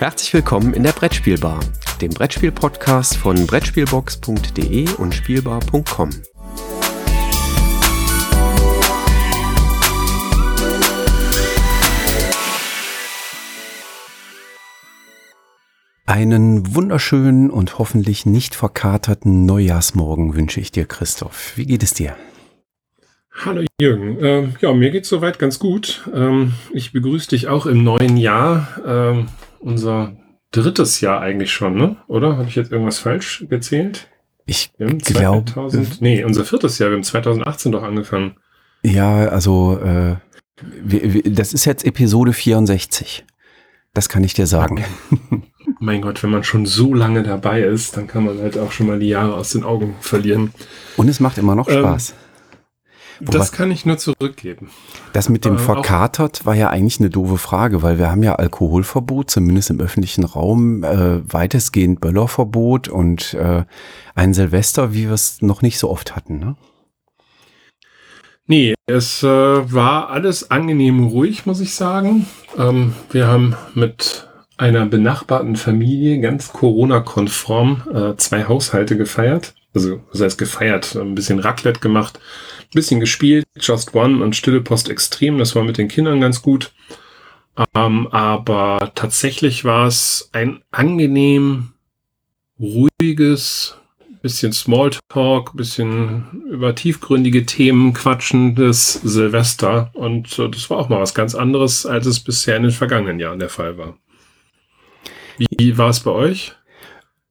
Herzlich willkommen in der Brettspielbar, dem Brettspiel-Podcast von Brettspielbox.de und Spielbar.com. Einen wunderschönen und hoffentlich nicht verkaterten Neujahrsmorgen wünsche ich dir, Christoph. Wie geht es dir? Hallo Jürgen. Ähm, ja, mir geht's soweit ganz gut. Ähm, ich begrüße dich auch im neuen Jahr. Ähm, unser drittes Jahr eigentlich schon, ne? Oder? Habe ich jetzt irgendwas falsch gezählt? Ich glaube. Nee, unser viertes Jahr. Wir haben 2018 doch angefangen. Ja, also äh, wir, wir, das ist jetzt Episode 64. Das kann ich dir sagen. mein Gott, wenn man schon so lange dabei ist, dann kann man halt auch schon mal die Jahre aus den Augen verlieren. Und es macht immer noch ähm, Spaß. Ähm, das kann ich nur zurückgeben. Das mit dem äh, verkatert war ja eigentlich eine doofe Frage, weil wir haben ja Alkoholverbot, zumindest im öffentlichen Raum, äh, weitestgehend Böllerverbot und äh, ein Silvester, wie wir es noch nicht so oft hatten, ne? Nee, es äh, war alles angenehm ruhig, muss ich sagen. Ähm, wir haben mit einer benachbarten Familie ganz Corona-konform äh, zwei Haushalte gefeiert. Also, das heißt gefeiert, ein bisschen Raclette gemacht, ein bisschen gespielt, Just One und Stille Post Extrem. Das war mit den Kindern ganz gut. Ähm, aber tatsächlich war es ein angenehm ruhiges, bisschen Smalltalk, bisschen über tiefgründige Themen quatschendes Silvester. Und äh, das war auch mal was ganz anderes, als es bisher in den vergangenen Jahren der Fall war. Wie war es bei euch?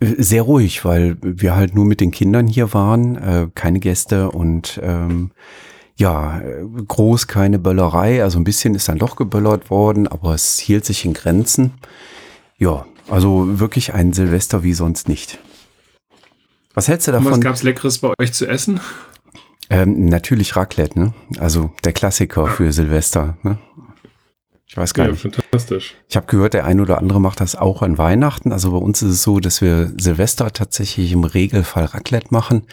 Sehr ruhig, weil wir halt nur mit den Kindern hier waren, äh, keine Gäste und ähm, ja, groß keine Böllerei. Also ein bisschen ist dann doch geböllert worden, aber es hielt sich in Grenzen. Ja, also wirklich ein Silvester wie sonst nicht. Was hältst du davon? was gab's Leckeres bei euch zu essen? Ähm, natürlich Raclette, ne? Also der Klassiker für Silvester. Ne? Ich weiß gar ja, nicht. Fantastisch. Ich habe gehört, der eine oder andere macht das auch an Weihnachten. Also bei uns ist es so, dass wir Silvester tatsächlich im Regelfall Raclette machen,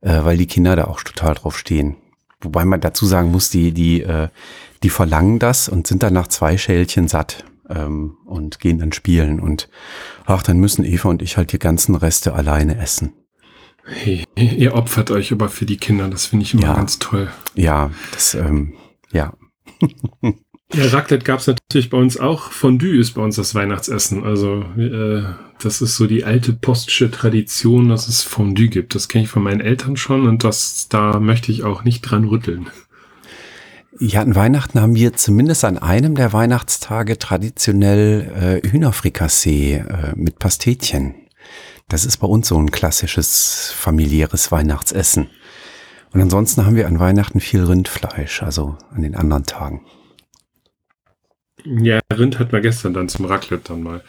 äh, weil die Kinder da auch total drauf stehen. Wobei man dazu sagen muss, die, die, äh, die verlangen das und sind dann nach zwei Schälchen satt ähm, und gehen dann spielen. Und ach, dann müssen Eva und ich halt die ganzen Reste alleine essen. Hey, ihr opfert euch aber für die Kinder, das finde ich immer ja, ganz toll. Ja, das, ähm, ja. Ja, Raclette gab es natürlich bei uns auch. Fondue ist bei uns das Weihnachtsessen. Also äh, das ist so die alte postische Tradition, dass es Fondue gibt. Das kenne ich von meinen Eltern schon und das da möchte ich auch nicht dran rütteln. Ja, an Weihnachten haben wir zumindest an einem der Weihnachtstage traditionell äh, Hühnerfrikassee äh, mit Pastetchen. Das ist bei uns so ein klassisches familiäres Weihnachtsessen. Und ansonsten haben wir an Weihnachten viel Rindfleisch, also an den anderen Tagen. Ja, Rind hatten wir gestern dann zum Raclette dann mal.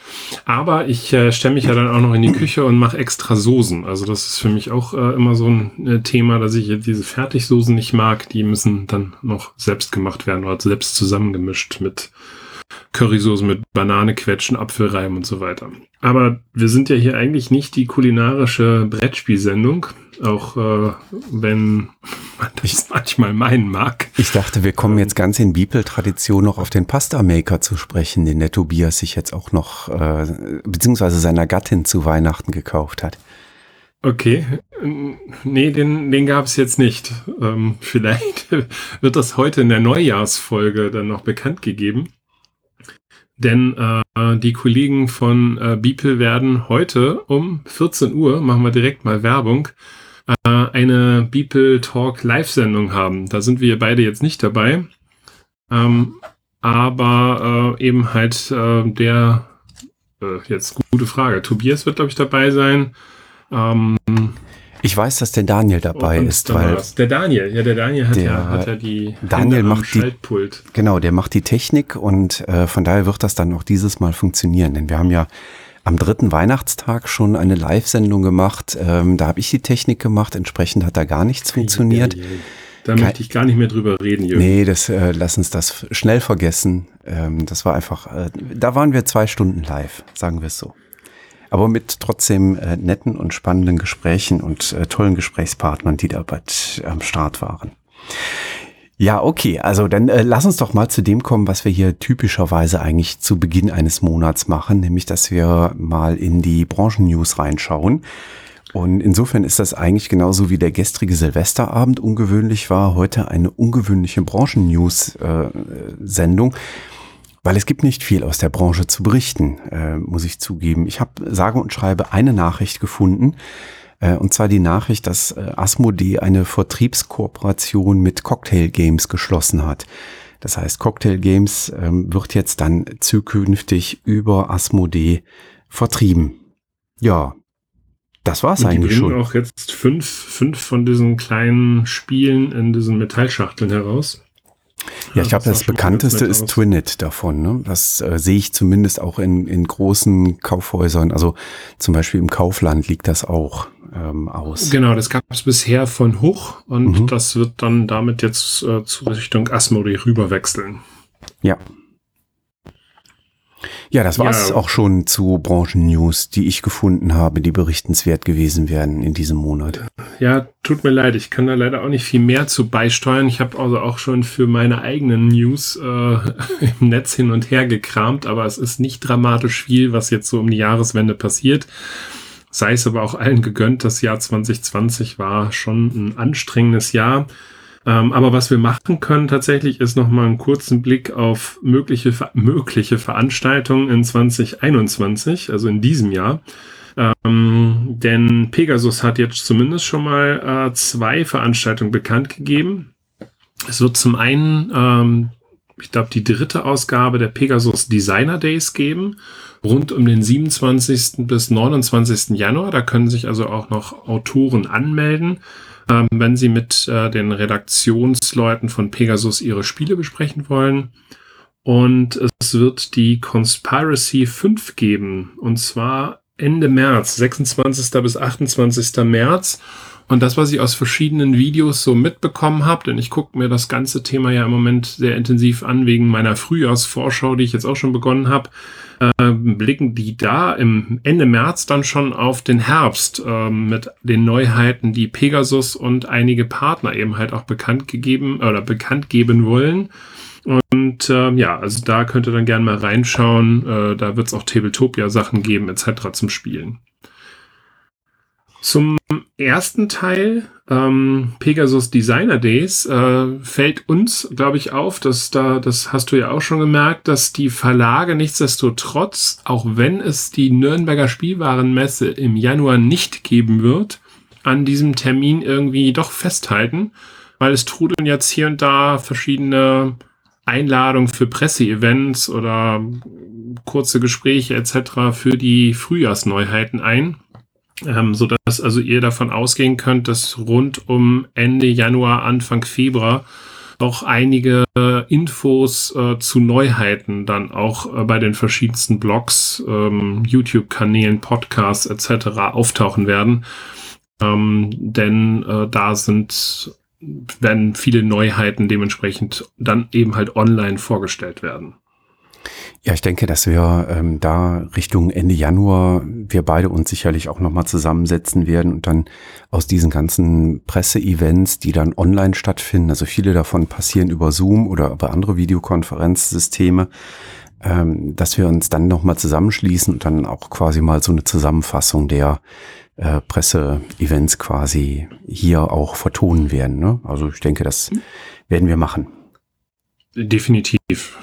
Aber ich äh, stelle mich ja dann auch noch in die Küche und mache extra Soßen. Also das ist für mich auch äh, immer so ein äh, Thema, dass ich diese Fertigsoßen nicht mag. Die müssen dann noch selbst gemacht werden oder selbst zusammengemischt mit Currysoßen mit Banane quetschen, Apfelreim und so weiter. Aber wir sind ja hier eigentlich nicht die kulinarische Brettspielsendung, auch äh, wenn man das manchmal meinen mag. Ich dachte, wir kommen jetzt ganz in Bibeltradition noch auf den Pasta Maker zu sprechen, den der Tobias sich jetzt auch noch, äh, beziehungsweise seiner Gattin zu Weihnachten gekauft hat. Okay, nee, den, den gab es jetzt nicht. Ähm, vielleicht wird das heute in der Neujahrsfolge dann noch bekannt gegeben. Denn äh, die Kollegen von äh, Beeple werden heute um 14 Uhr, machen wir direkt mal Werbung, äh, eine Beeple Talk Live-Sendung haben. Da sind wir beide jetzt nicht dabei. Ähm, aber äh, eben halt äh, der, äh, jetzt gute Frage, Tobias wird, glaube ich, dabei sein. Ähm, ich weiß, dass der Daniel dabei und ist, weil der Daniel, ja, der Daniel hat, ja, hat ja die Daniel macht die genau, der macht die Technik und äh, von daher wird das dann auch dieses Mal funktionieren, denn wir haben ja am dritten Weihnachtstag schon eine Live-Sendung gemacht. Ähm, da habe ich die Technik gemacht, entsprechend hat da gar nichts funktioniert. Da möchte ich gar nicht mehr drüber reden, Jürgen. Nee, das, äh, lass uns das schnell vergessen. Ähm, das war einfach, äh, da waren wir zwei Stunden live, sagen wir es so aber mit trotzdem äh, netten und spannenden Gesprächen und äh, tollen Gesprächspartnern, die da bald am Start waren. Ja, okay. Also dann äh, lass uns doch mal zu dem kommen, was wir hier typischerweise eigentlich zu Beginn eines Monats machen, nämlich dass wir mal in die Branchennews reinschauen. Und insofern ist das eigentlich genauso wie der gestrige Silvesterabend ungewöhnlich war, heute eine ungewöhnliche Branchennews-Sendung. Äh, weil es gibt nicht viel aus der Branche zu berichten, äh, muss ich zugeben. Ich habe sage und schreibe eine Nachricht gefunden, äh, und zwar die Nachricht, dass äh, Asmodee eine Vertriebskooperation mit Cocktail Games geschlossen hat. Das heißt, Cocktail Games ähm, wird jetzt dann zukünftig über Asmodee vertrieben. Ja, das war's und die eigentlich schon. auch jetzt fünf, fünf von diesen kleinen Spielen in diesen Metallschachteln heraus. Ja, ich glaube, das, das bekannteste ist Twinit davon. Ne? Das äh, sehe ich zumindest auch in, in großen Kaufhäusern. Also zum Beispiel im Kaufland liegt das auch ähm, aus. Genau, das gab es bisher von Hoch und mhm. das wird dann damit jetzt äh, zu Richtung Asmodee rüberwechseln. Ja, ja, das war's ja. auch schon zu Branchen-News, die ich gefunden habe, die berichtenswert gewesen wären in diesem Monat. Ja, tut mir leid, ich kann da leider auch nicht viel mehr zu beisteuern. Ich habe also auch schon für meine eigenen News äh, im Netz hin und her gekramt, aber es ist nicht dramatisch viel, was jetzt so um die Jahreswende passiert. Sei es aber auch allen gegönnt, das Jahr 2020 war schon ein anstrengendes Jahr. Ähm, aber was wir machen können tatsächlich ist nochmal einen kurzen Blick auf mögliche, mögliche Veranstaltungen in 2021, also in diesem Jahr. Ähm, denn Pegasus hat jetzt zumindest schon mal äh, zwei Veranstaltungen bekannt gegeben. Es wird zum einen, ähm, ich glaube, die dritte Ausgabe der Pegasus Designer Days geben, rund um den 27. bis 29. Januar. Da können sich also auch noch Autoren anmelden ähm, wenn Sie mit äh, den Redaktionsleuten von Pegasus Ihre Spiele besprechen wollen. Und es wird die Conspiracy 5 geben. Und zwar Ende März, 26. bis 28. März. Und das, was ich aus verschiedenen Videos so mitbekommen habe, denn ich gucke mir das ganze Thema ja im Moment sehr intensiv an wegen meiner Frühjahrsvorschau, die ich jetzt auch schon begonnen habe, äh, blicken die da im Ende März dann schon auf den Herbst äh, mit den Neuheiten, die Pegasus und einige Partner eben halt auch bekannt gegeben oder bekannt geben wollen. Und äh, ja, also da könnt ihr dann gerne mal reinschauen. Äh, da wird es auch Tabletopia-Sachen geben, etc. zum Spielen. Zum ersten Teil, ähm, Pegasus Designer Days, äh, fällt uns, glaube ich, auf, dass da, das hast du ja auch schon gemerkt, dass die Verlage nichtsdestotrotz, auch wenn es die Nürnberger Spielwarenmesse im Januar nicht geben wird, an diesem Termin irgendwie doch festhalten, weil es trudeln jetzt hier und da verschiedene Einladungen für Presseevents oder kurze Gespräche etc. für die Frühjahrsneuheiten ein ähm, so dass also ihr davon ausgehen könnt, dass rund um Ende Januar, Anfang Februar auch einige Infos äh, zu Neuheiten dann auch äh, bei den verschiedensten Blogs, ähm, YouTube-Kanälen, Podcasts etc. auftauchen werden. Ähm, denn äh, da sind werden viele Neuheiten dementsprechend dann eben halt online vorgestellt werden. Ja, ich denke, dass wir ähm, da Richtung Ende Januar wir beide uns sicherlich auch nochmal zusammensetzen werden und dann aus diesen ganzen Presseevents, die dann online stattfinden, also viele davon passieren über Zoom oder über andere Videokonferenzsysteme, ähm, dass wir uns dann nochmal zusammenschließen und dann auch quasi mal so eine Zusammenfassung der äh, Presseevents quasi hier auch vertonen werden. Ne? Also ich denke, das werden wir machen. Definitiv.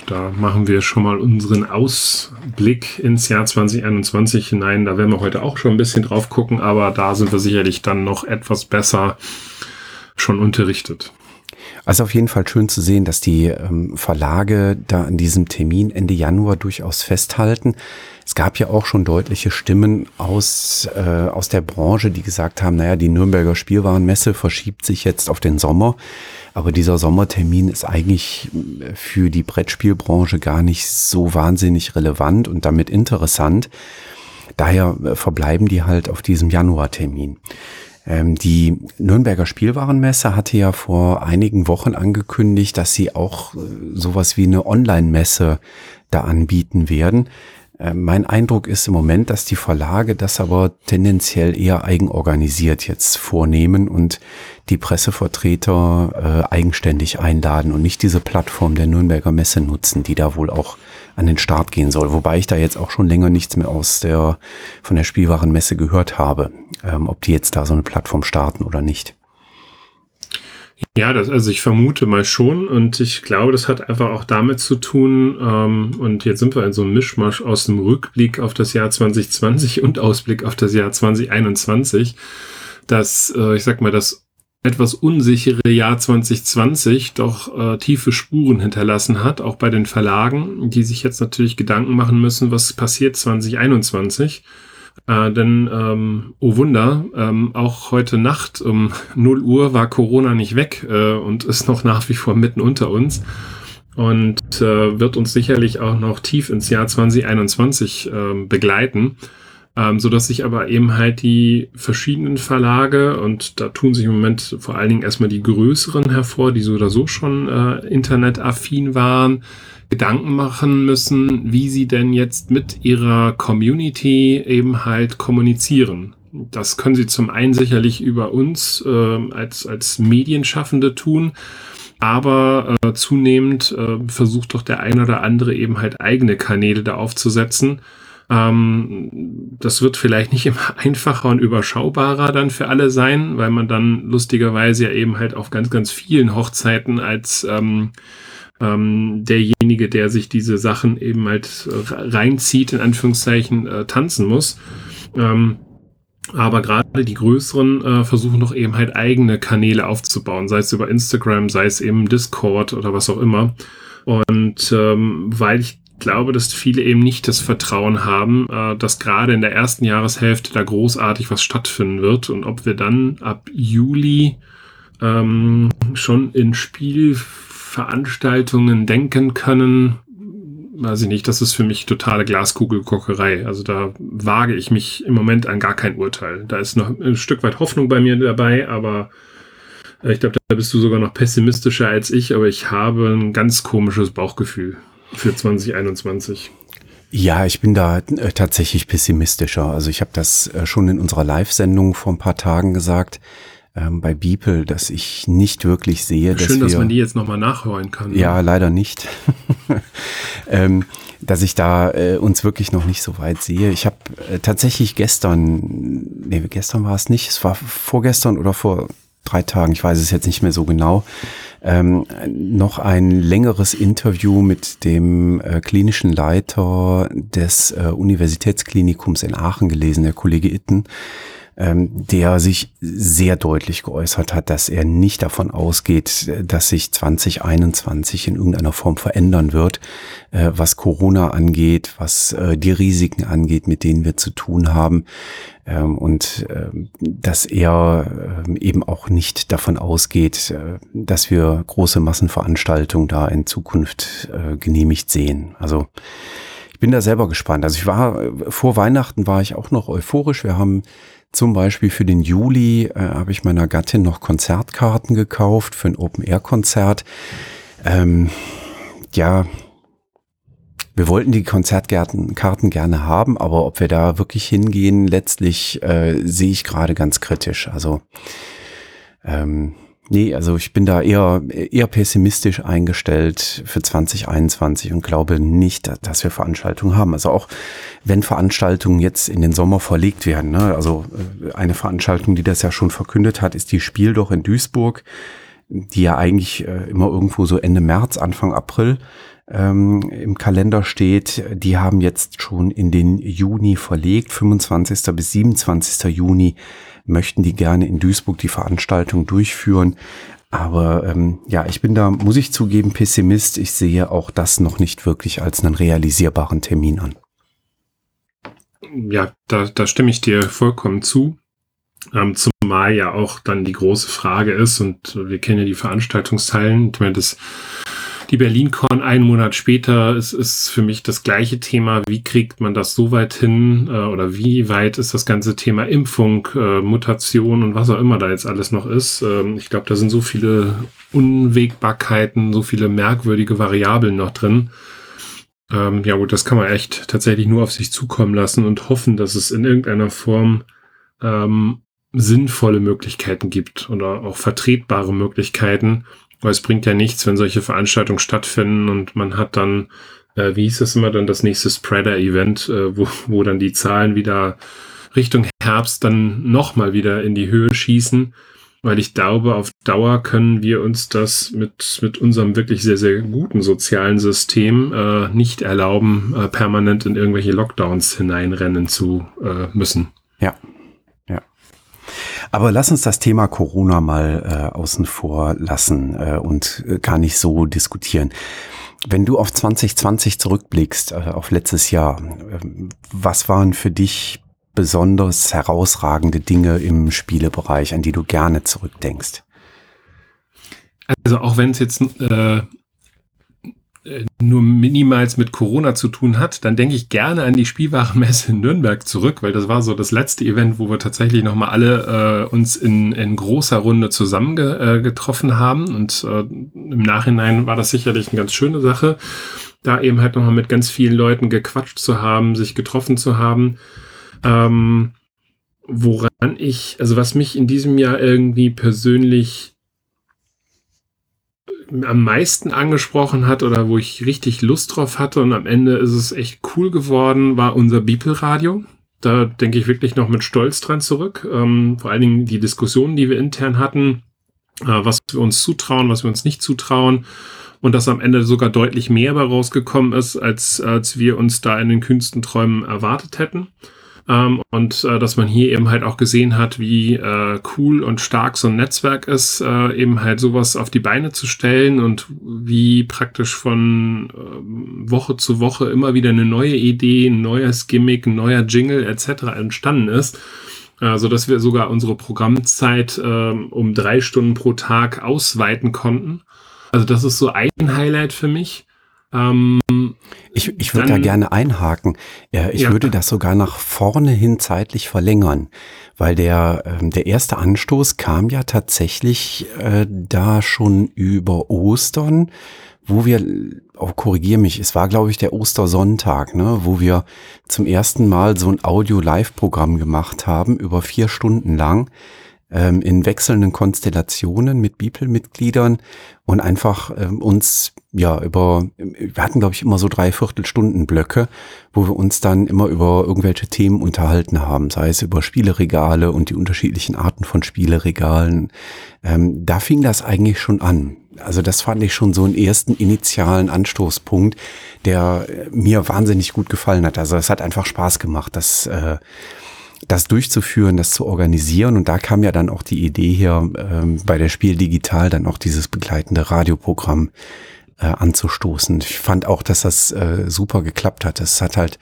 Da machen wir schon mal unseren Ausblick ins Jahr 2021 hinein. Da werden wir heute auch schon ein bisschen drauf gucken, aber da sind wir sicherlich dann noch etwas besser schon unterrichtet. Also auf jeden Fall schön zu sehen, dass die ähm, Verlage da an diesem Termin Ende Januar durchaus festhalten. Es gab ja auch schon deutliche Stimmen aus, äh, aus der Branche, die gesagt haben, naja, die Nürnberger Spielwarenmesse verschiebt sich jetzt auf den Sommer. Aber dieser Sommertermin ist eigentlich äh, für die Brettspielbranche gar nicht so wahnsinnig relevant und damit interessant. Daher äh, verbleiben die halt auf diesem Januartermin. Ähm, die Nürnberger Spielwarenmesse hatte ja vor einigen Wochen angekündigt, dass sie auch äh, sowas wie eine Online-Messe da anbieten werden. Äh, mein Eindruck ist im Moment, dass die Verlage das aber tendenziell eher eigenorganisiert jetzt vornehmen und die Pressevertreter äh, eigenständig einladen und nicht diese Plattform der Nürnberger Messe nutzen, die da wohl auch an den Start gehen soll. Wobei ich da jetzt auch schon länger nichts mehr aus der von der Spielwarenmesse gehört habe, ähm, ob die jetzt da so eine Plattform starten oder nicht. Ja, das, also ich vermute mal schon und ich glaube, das hat einfach auch damit zu tun, ähm, und jetzt sind wir in so einem Mischmasch aus dem Rückblick auf das Jahr 2020 und Ausblick auf das Jahr 2021, dass, äh, ich sag mal, das etwas unsichere Jahr 2020 doch äh, tiefe Spuren hinterlassen hat, auch bei den Verlagen, die sich jetzt natürlich Gedanken machen müssen, was passiert 2021 äh, denn, ähm, oh Wunder, ähm, auch heute Nacht um 0 Uhr war Corona nicht weg äh, und ist noch nach wie vor mitten unter uns und äh, wird uns sicherlich auch noch tief ins Jahr 2021 äh, begleiten. Ähm, so dass sich aber eben halt die verschiedenen Verlage und da tun sich im Moment vor allen Dingen erstmal die größeren hervor, die so oder so schon äh, internetaffin waren, Gedanken machen müssen, wie sie denn jetzt mit ihrer Community eben halt kommunizieren. Das können sie zum einen sicherlich über uns äh, als, als Medienschaffende tun, aber äh, zunehmend äh, versucht doch der ein oder andere eben halt eigene Kanäle da aufzusetzen. Ähm, das wird vielleicht nicht immer einfacher und überschaubarer dann für alle sein, weil man dann lustigerweise ja eben halt auf ganz, ganz vielen Hochzeiten als ähm, ähm, derjenige, der sich diese Sachen eben halt reinzieht, in Anführungszeichen, äh, tanzen muss. Ähm, aber gerade die größeren äh, versuchen doch eben halt eigene Kanäle aufzubauen, sei es über Instagram, sei es eben Discord oder was auch immer. Und ähm, weil ich glaube, dass viele eben nicht das Vertrauen haben, äh, dass gerade in der ersten Jahreshälfte da großartig was stattfinden wird und ob wir dann ab Juli ähm, schon in Spiel Veranstaltungen denken können, weiß ich nicht, das ist für mich totale Glaskugelkockerei. Also da wage ich mich im Moment an gar kein Urteil. Da ist noch ein Stück weit Hoffnung bei mir dabei, aber äh, ich glaube, da bist du sogar noch pessimistischer als ich, aber ich habe ein ganz komisches Bauchgefühl für 2021. Ja, ich bin da äh, tatsächlich pessimistischer. Also ich habe das äh, schon in unserer Live-Sendung vor ein paar Tagen gesagt ähm, bei Beeple, dass ich nicht wirklich sehe, dass Schön, dass man die jetzt nochmal nachhören kann. Ja, ne? leider nicht. ähm, dass ich da äh, uns wirklich noch nicht so weit sehe. Ich habe äh, tatsächlich gestern, nee, gestern war es nicht, es war vorgestern oder vor drei Tagen, ich weiß es jetzt nicht mehr so genau, ähm, noch ein längeres Interview mit dem äh, klinischen Leiter des äh, Universitätsklinikums in Aachen gelesen, der Kollege Itten ähm, der sich sehr deutlich geäußert hat, dass er nicht davon ausgeht, dass sich 2021 in irgendeiner Form verändern wird, äh, was Corona angeht, was äh, die Risiken angeht, mit denen wir zu tun haben. Ähm, und äh, dass er äh, eben auch nicht davon ausgeht, äh, dass wir große Massenveranstaltungen da in Zukunft äh, genehmigt sehen. Also ich bin da selber gespannt. Also ich war vor Weihnachten war ich auch noch euphorisch. Wir haben zum Beispiel für den Juli äh, habe ich meiner Gattin noch Konzertkarten gekauft für ein Open-Air-Konzert. Ähm, ja, wir wollten die Konzertkarten gerne haben, aber ob wir da wirklich hingehen, letztlich äh, sehe ich gerade ganz kritisch. Also ähm, Nee, also ich bin da eher, eher pessimistisch eingestellt für 2021 und glaube nicht, dass wir Veranstaltungen haben. Also auch wenn Veranstaltungen jetzt in den Sommer verlegt werden. Ne? Also äh, eine Veranstaltung, die das ja schon verkündet hat, ist die Spiel doch in Duisburg, die ja eigentlich äh, immer irgendwo so Ende März, Anfang April ähm, im Kalender steht. Die haben jetzt schon in den Juni verlegt, 25. bis 27. Juni möchten die gerne in Duisburg die Veranstaltung durchführen. Aber ähm, ja, ich bin da, muss ich zugeben, Pessimist. Ich sehe auch das noch nicht wirklich als einen realisierbaren Termin an. Ja, da, da stimme ich dir vollkommen zu. Ähm, zumal ja auch dann die große Frage ist, und wir kennen ja die Veranstaltungsteilen, ich meine, das die BerlinCon einen Monat später ist, ist für mich das gleiche Thema. Wie kriegt man das so weit hin äh, oder wie weit ist das ganze Thema Impfung, äh, Mutation und was auch immer da jetzt alles noch ist? Ähm, ich glaube, da sind so viele Unwägbarkeiten, so viele merkwürdige Variablen noch drin. Ähm, ja gut, das kann man echt tatsächlich nur auf sich zukommen lassen und hoffen, dass es in irgendeiner Form ähm, sinnvolle Möglichkeiten gibt oder auch vertretbare Möglichkeiten. Weil es bringt ja nichts, wenn solche Veranstaltungen stattfinden und man hat dann, äh, wie hieß es immer, dann das nächste Spreader-Event, äh, wo, wo dann die Zahlen wieder Richtung Herbst dann nochmal wieder in die Höhe schießen weil ich glaube, auf Dauer können wir uns das mit, mit unserem wirklich sehr, sehr guten sozialen System äh, nicht erlauben, äh, permanent in irgendwelche Lockdowns hineinrennen zu äh, müssen. Ja, ja. Aber lass uns das Thema Corona mal äh, außen vor lassen äh, und äh, gar nicht so diskutieren. Wenn du auf 2020 zurückblickst, äh, auf letztes Jahr, äh, was waren für dich besonders herausragende Dinge im Spielebereich, an die du gerne zurückdenkst? Also auch wenn es jetzt äh, nur minimals mit Corona zu tun hat, dann denke ich gerne an die Spielwarenmesse in Nürnberg zurück, weil das war so das letzte Event, wo wir tatsächlich nochmal alle äh, uns in, in großer Runde zusammengetroffen äh, haben. Und äh, im Nachhinein war das sicherlich eine ganz schöne Sache, da eben halt nochmal mit ganz vielen Leuten gequatscht zu haben, sich getroffen zu haben. Ähm, woran ich, also was mich in diesem Jahr irgendwie persönlich am meisten angesprochen hat oder wo ich richtig Lust drauf hatte und am Ende ist es echt cool geworden, war unser Beeple-Radio. Da denke ich wirklich noch mit Stolz dran zurück. Ähm, vor allen Dingen die Diskussionen, die wir intern hatten, äh, was wir uns zutrauen, was wir uns nicht zutrauen. Und dass am Ende sogar deutlich mehr bei rausgekommen ist, als, als wir uns da in den kühnsten Träumen erwartet hätten. Ähm, und äh, dass man hier eben halt auch gesehen hat, wie äh, cool und stark so ein Netzwerk ist, äh, eben halt sowas auf die Beine zu stellen und wie praktisch von äh, Woche zu Woche immer wieder eine neue Idee, ein neues Gimmick, ein neuer Jingle etc. entstanden ist. Äh, so dass wir sogar unsere Programmzeit äh, um drei Stunden pro Tag ausweiten konnten. Also das ist so ein Highlight für mich. Ähm, ich ich würde da gerne einhaken. Ich ja. würde das sogar nach vorne hin zeitlich verlängern, weil der, ähm, der erste Anstoß kam ja tatsächlich äh, da schon über Ostern, wo wir, oh, korrigier mich, es war glaube ich der Ostersonntag, ne, wo wir zum ersten Mal so ein Audio-Live-Programm gemacht haben, über vier Stunden lang ähm, in wechselnden Konstellationen mit Bibelmitgliedern und einfach ähm, uns ja über, wir hatten glaube ich immer so drei Viertelstunden Blöcke, wo wir uns dann immer über irgendwelche Themen unterhalten haben, sei es über Spieleregale und die unterschiedlichen Arten von Spieleregalen. Ähm, da fing das eigentlich schon an. Also das fand ich schon so einen ersten initialen Anstoßpunkt, der mir wahnsinnig gut gefallen hat. Also es hat einfach Spaß gemacht, das äh, das durchzuführen, das zu organisieren. Und da kam ja dann auch die Idee her, ähm, bei der Spiel Digital dann auch dieses begleitende Radioprogramm äh, anzustoßen. Ich fand auch, dass das äh, super geklappt hat. Es hat halt,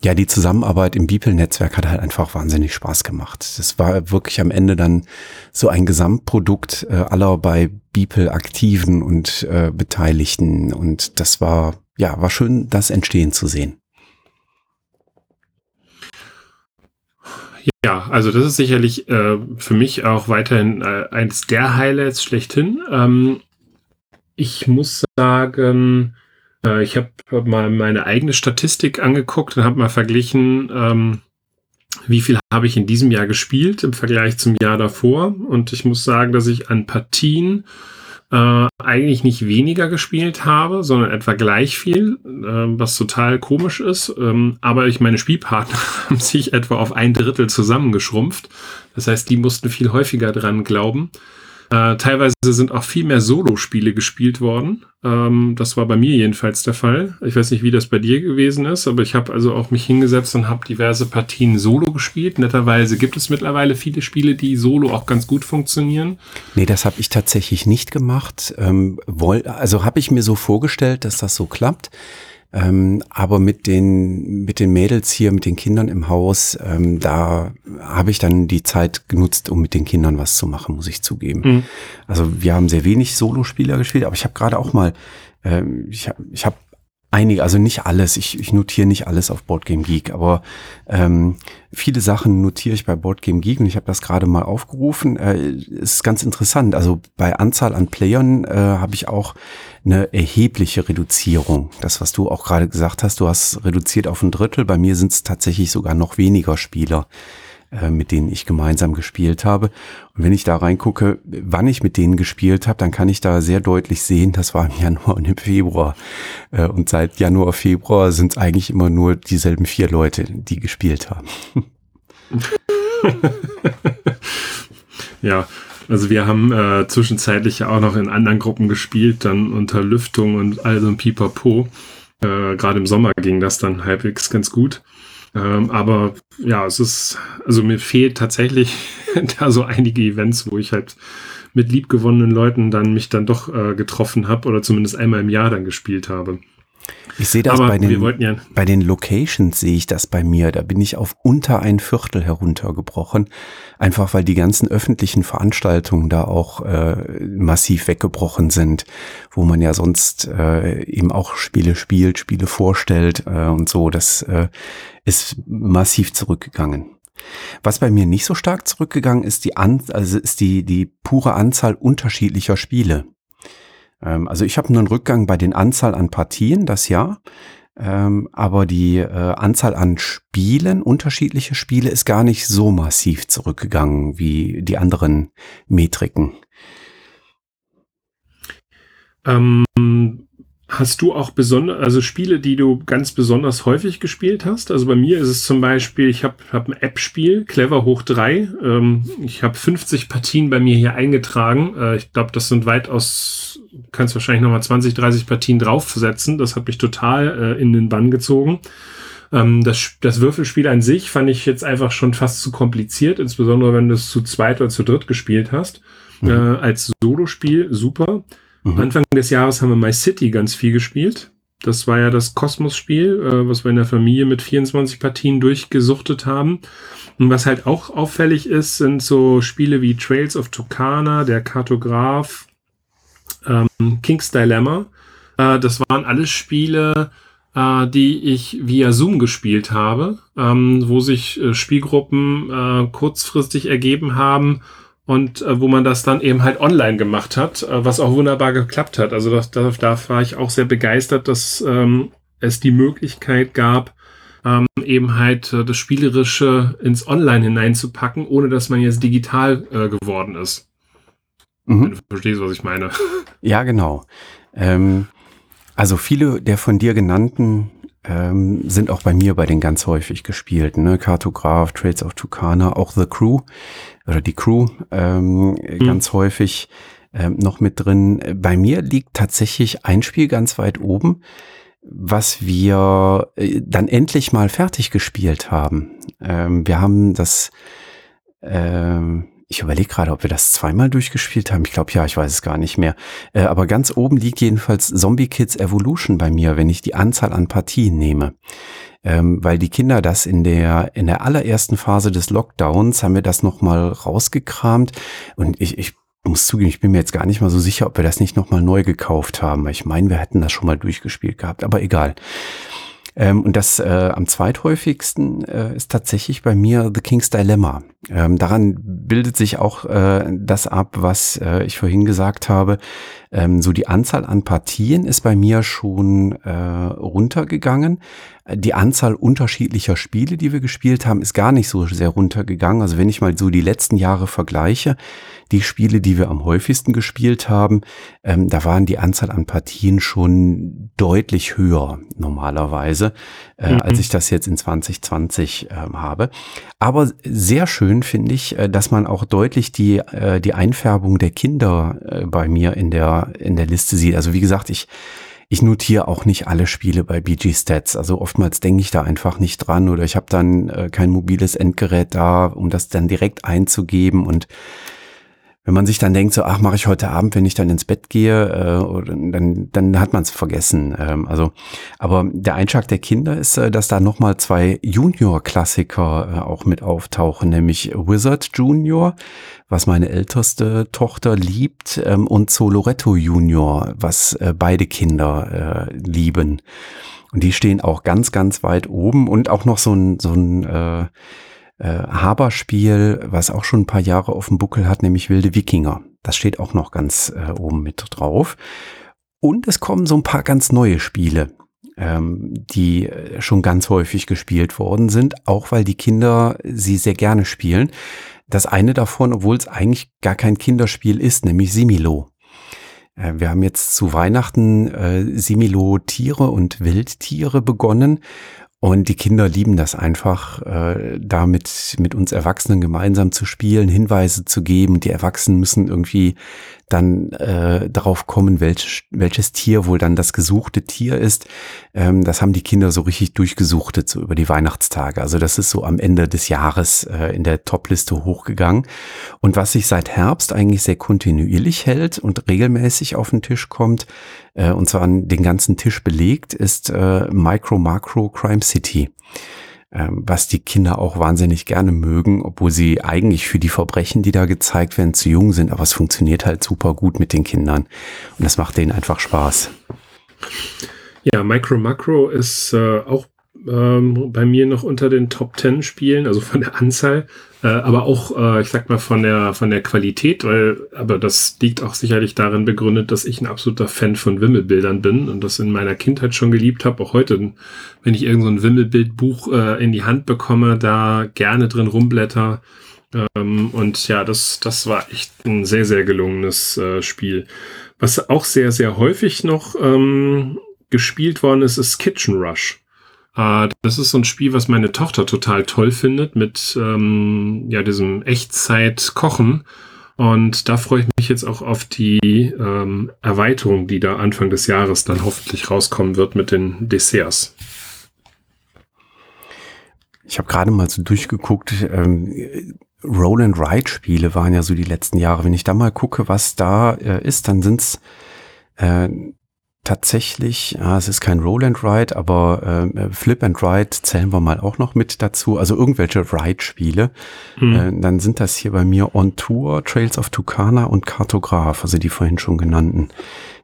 ja, die Zusammenarbeit im Beeple-Netzwerk hat halt einfach wahnsinnig Spaß gemacht. Das war wirklich am Ende dann so ein Gesamtprodukt äh, aller bei Beeple Aktiven und äh, Beteiligten. Und das war, ja, war schön, das entstehen zu sehen. Ja, also das ist sicherlich äh, für mich auch weiterhin äh, eines der Highlights schlechthin. Ähm, ich muss sagen, äh, ich habe mal meine eigene Statistik angeguckt und habe mal verglichen, ähm, wie viel habe ich in diesem Jahr gespielt im Vergleich zum Jahr davor. Und ich muss sagen, dass ich an Partien äh, eigentlich nicht weniger gespielt habe, sondern etwa gleich viel, äh, was total komisch ist. Ähm, aber ich meine Spielpartner haben sich etwa auf ein Drittel zusammengeschrumpft. Das heißt, die mussten viel häufiger dran glauben. Äh, teilweise sind auch viel mehr Solo-Spiele gespielt worden. Ähm, das war bei mir jedenfalls der Fall. Ich weiß nicht, wie das bei dir gewesen ist, aber ich habe also auch mich hingesetzt und habe diverse Partien Solo gespielt. Netterweise gibt es mittlerweile viele Spiele, die Solo auch ganz gut funktionieren. Nee, das habe ich tatsächlich nicht gemacht. Ähm, woll, also habe ich mir so vorgestellt, dass das so klappt. Ähm, aber mit den, mit den Mädels hier, mit den Kindern im Haus, ähm, da habe ich dann die Zeit genutzt, um mit den Kindern was zu machen, muss ich zugeben. Mhm. Also wir haben sehr wenig Solospieler gespielt, aber ich habe gerade auch mal, ähm, ich habe ich hab Einige, also nicht alles. Ich, ich notiere nicht alles auf Boardgame Geek, aber ähm, viele Sachen notiere ich bei Boardgame Geek und ich habe das gerade mal aufgerufen. Äh, ist ganz interessant. Also bei Anzahl an Playern äh, habe ich auch eine erhebliche Reduzierung. Das, was du auch gerade gesagt hast, du hast reduziert auf ein Drittel. Bei mir sind es tatsächlich sogar noch weniger Spieler. Äh, mit denen ich gemeinsam gespielt habe. Und wenn ich da reingucke, wann ich mit denen gespielt habe, dann kann ich da sehr deutlich sehen, das war im Januar und im Februar. Äh, und seit Januar, Februar sind es eigentlich immer nur dieselben vier Leute, die gespielt haben. ja, also wir haben äh, zwischenzeitlich ja auch noch in anderen Gruppen gespielt, dann unter Lüftung und all so ein Pipapo. Äh, Gerade im Sommer ging das dann halbwegs ganz gut. Ähm, aber ja, es ist, also mir fehlt tatsächlich da so einige Events, wo ich halt mit liebgewonnenen Leuten dann mich dann doch äh, getroffen habe oder zumindest einmal im Jahr dann gespielt habe. Ich sehe das Aber bei den, ja bei den Locations sehe ich das bei mir. Da bin ich auf unter ein Viertel heruntergebrochen. Einfach weil die ganzen öffentlichen Veranstaltungen da auch äh, massiv weggebrochen sind, wo man ja sonst äh, eben auch Spiele spielt, Spiele vorstellt äh, und so. Das äh, ist massiv zurückgegangen. Was bei mir nicht so stark zurückgegangen ist, die An also ist die, die pure Anzahl unterschiedlicher Spiele. Ähm, also ich habe einen Rückgang bei den Anzahl an Partien, das ja. Ähm, aber die äh, Anzahl an Spielen, unterschiedliche Spiele, ist gar nicht so massiv zurückgegangen wie die anderen Metriken. Ähm, Hast du auch besonders, also Spiele, die du ganz besonders häufig gespielt hast? Also bei mir ist es zum Beispiel, ich habe hab ein App-Spiel, Clever hoch 3. Ähm, ich habe 50 Partien bei mir hier eingetragen. Äh, ich glaube, das sind weitaus, kannst wahrscheinlich nochmal 20, 30 Partien draufsetzen. Das hat mich total äh, in den Bann gezogen. Ähm, das, das Würfelspiel an sich fand ich jetzt einfach schon fast zu kompliziert, insbesondere wenn du es zu zweit oder zu dritt gespielt hast. Mhm. Äh, als Solospiel super. Mhm. Anfang des Jahres haben wir My City ganz viel gespielt. Das war ja das Kosmos-Spiel, äh, was wir in der Familie mit 24 Partien durchgesuchtet haben. Und was halt auch auffällig ist, sind so Spiele wie Trails of Tucana, der Kartograf, ähm, King's Dilemma. Äh, das waren alles Spiele, äh, die ich via Zoom gespielt habe, ähm, wo sich äh, Spielgruppen äh, kurzfristig ergeben haben und äh, wo man das dann eben halt online gemacht hat, äh, was auch wunderbar geklappt hat. Also das, da, da war ich auch sehr begeistert, dass ähm, es die Möglichkeit gab, ähm, eben halt das Spielerische ins Online hineinzupacken, ohne dass man jetzt digital geworden ist. Mhm. Wenn du verstehst, was ich meine. Ja, genau. Ähm, also viele der von dir genannten ähm, sind auch bei mir bei den ganz häufig gespielten. Ne? Cartograph, Trades of Tucana, auch The Crew oder die Crew ähm, mhm. ganz häufig ähm, noch mit drin. Bei mir liegt tatsächlich ein Spiel ganz weit oben, was wir äh, dann endlich mal fertig gespielt haben. Ähm, wir haben das ähm, ich überlege gerade, ob wir das zweimal durchgespielt haben. Ich glaube ja, ich weiß es gar nicht mehr. Äh, aber ganz oben liegt jedenfalls Zombie Kids Evolution bei mir, wenn ich die Anzahl an Partien nehme. Ähm, weil die Kinder das in der, in der allerersten Phase des Lockdowns haben wir das nochmal rausgekramt. Und ich, ich muss zugeben, ich bin mir jetzt gar nicht mal so sicher, ob wir das nicht nochmal neu gekauft haben. Ich meine, wir hätten das schon mal durchgespielt gehabt, aber egal. Ähm, und das äh, am zweithäufigsten äh, ist tatsächlich bei mir The King's Dilemma. Ähm, daran bildet sich auch äh, das ab, was äh, ich vorhin gesagt habe. Ähm, so die Anzahl an Partien ist bei mir schon äh, runtergegangen. Die Anzahl unterschiedlicher Spiele, die wir gespielt haben, ist gar nicht so sehr runtergegangen. Also wenn ich mal so die letzten Jahre vergleiche, die Spiele, die wir am häufigsten gespielt haben, ähm, da waren die Anzahl an Partien schon deutlich höher normalerweise, äh, mhm. als ich das jetzt in 2020 äh, habe. Aber sehr schön finde ich, äh, dass man auch deutlich die, äh, die Einfärbung der Kinder äh, bei mir in der, in der Liste sieht. Also wie gesagt, ich ich notiere auch nicht alle Spiele bei BG Stats. Also oftmals denke ich da einfach nicht dran oder ich habe dann äh, kein mobiles Endgerät da, um das dann direkt einzugeben und wenn man sich dann denkt, so, ach, mache ich heute Abend, wenn ich dann ins Bett gehe, äh, dann, dann hat man es vergessen. Ähm, also, aber der Einschlag der Kinder ist, äh, dass da nochmal zwei Junior-Klassiker äh, auch mit auftauchen, nämlich Wizard Junior, was meine älteste Tochter liebt, ähm, und Soloretto Junior, was äh, beide Kinder äh, lieben. Und die stehen auch ganz, ganz weit oben und auch noch so ein, so ein äh, äh, Haberspiel, was auch schon ein paar Jahre auf dem Buckel hat, nämlich Wilde Wikinger. Das steht auch noch ganz äh, oben mit drauf. Und es kommen so ein paar ganz neue Spiele, ähm, die äh, schon ganz häufig gespielt worden sind, auch weil die Kinder sie sehr gerne spielen. Das eine davon, obwohl es eigentlich gar kein Kinderspiel ist, nämlich Similo. Äh, wir haben jetzt zu Weihnachten äh, Similo Tiere und Wildtiere begonnen und die Kinder lieben das einfach, äh, da mit, mit uns Erwachsenen gemeinsam zu spielen, Hinweise zu geben. Die Erwachsenen müssen irgendwie dann äh, darauf kommen, welch, welches Tier wohl dann das gesuchte Tier ist. Ähm, das haben die Kinder so richtig durchgesuchtet, so über die Weihnachtstage. Also das ist so am Ende des Jahres äh, in der Topliste hochgegangen. Und was sich seit Herbst eigentlich sehr kontinuierlich hält und regelmäßig auf den Tisch kommt, äh, und zwar an den ganzen Tisch belegt, ist äh, Micro Macro Crime City. Ähm, was die Kinder auch wahnsinnig gerne mögen, obwohl sie eigentlich für die Verbrechen, die da gezeigt werden, zu jung sind. Aber es funktioniert halt super gut mit den Kindern und das macht denen einfach Spaß. Ja, Micro Macro ist äh, auch ähm, bei mir noch unter den Top 10 Spielen, also von der Anzahl, äh, aber auch, äh, ich sag mal, von der, von der Qualität, weil, aber das liegt auch sicherlich darin begründet, dass ich ein absoluter Fan von Wimmelbildern bin und das in meiner Kindheit schon geliebt habe, auch heute, wenn ich irgendein so Wimmelbildbuch äh, in die Hand bekomme, da gerne drin rumblätter. Ähm, und ja, das, das war echt ein sehr, sehr gelungenes äh, Spiel. Was auch sehr, sehr häufig noch ähm, gespielt worden ist, ist Kitchen Rush. Äh, das ist so ein Spiel, was meine Tochter total toll findet mit ähm, ja diesem Echtzeit-Kochen. Und da freue ich mich jetzt auch auf die ähm, Erweiterung, die da Anfang des Jahres dann hoffentlich rauskommen wird mit den Desserts. Ich habe gerade mal so durchgeguckt. Ähm, Roll and Ride Spiele waren ja so die letzten Jahre. Wenn ich da mal gucke, was da äh, ist, dann sind's äh, tatsächlich, ja, es ist kein Roll and Ride, aber äh, Flip and Ride zählen wir mal auch noch mit dazu. Also irgendwelche Ride-Spiele. Mhm. Äh, dann sind das hier bei mir On Tour, Trails of Tucana und Kartograph, also die vorhin schon genannten,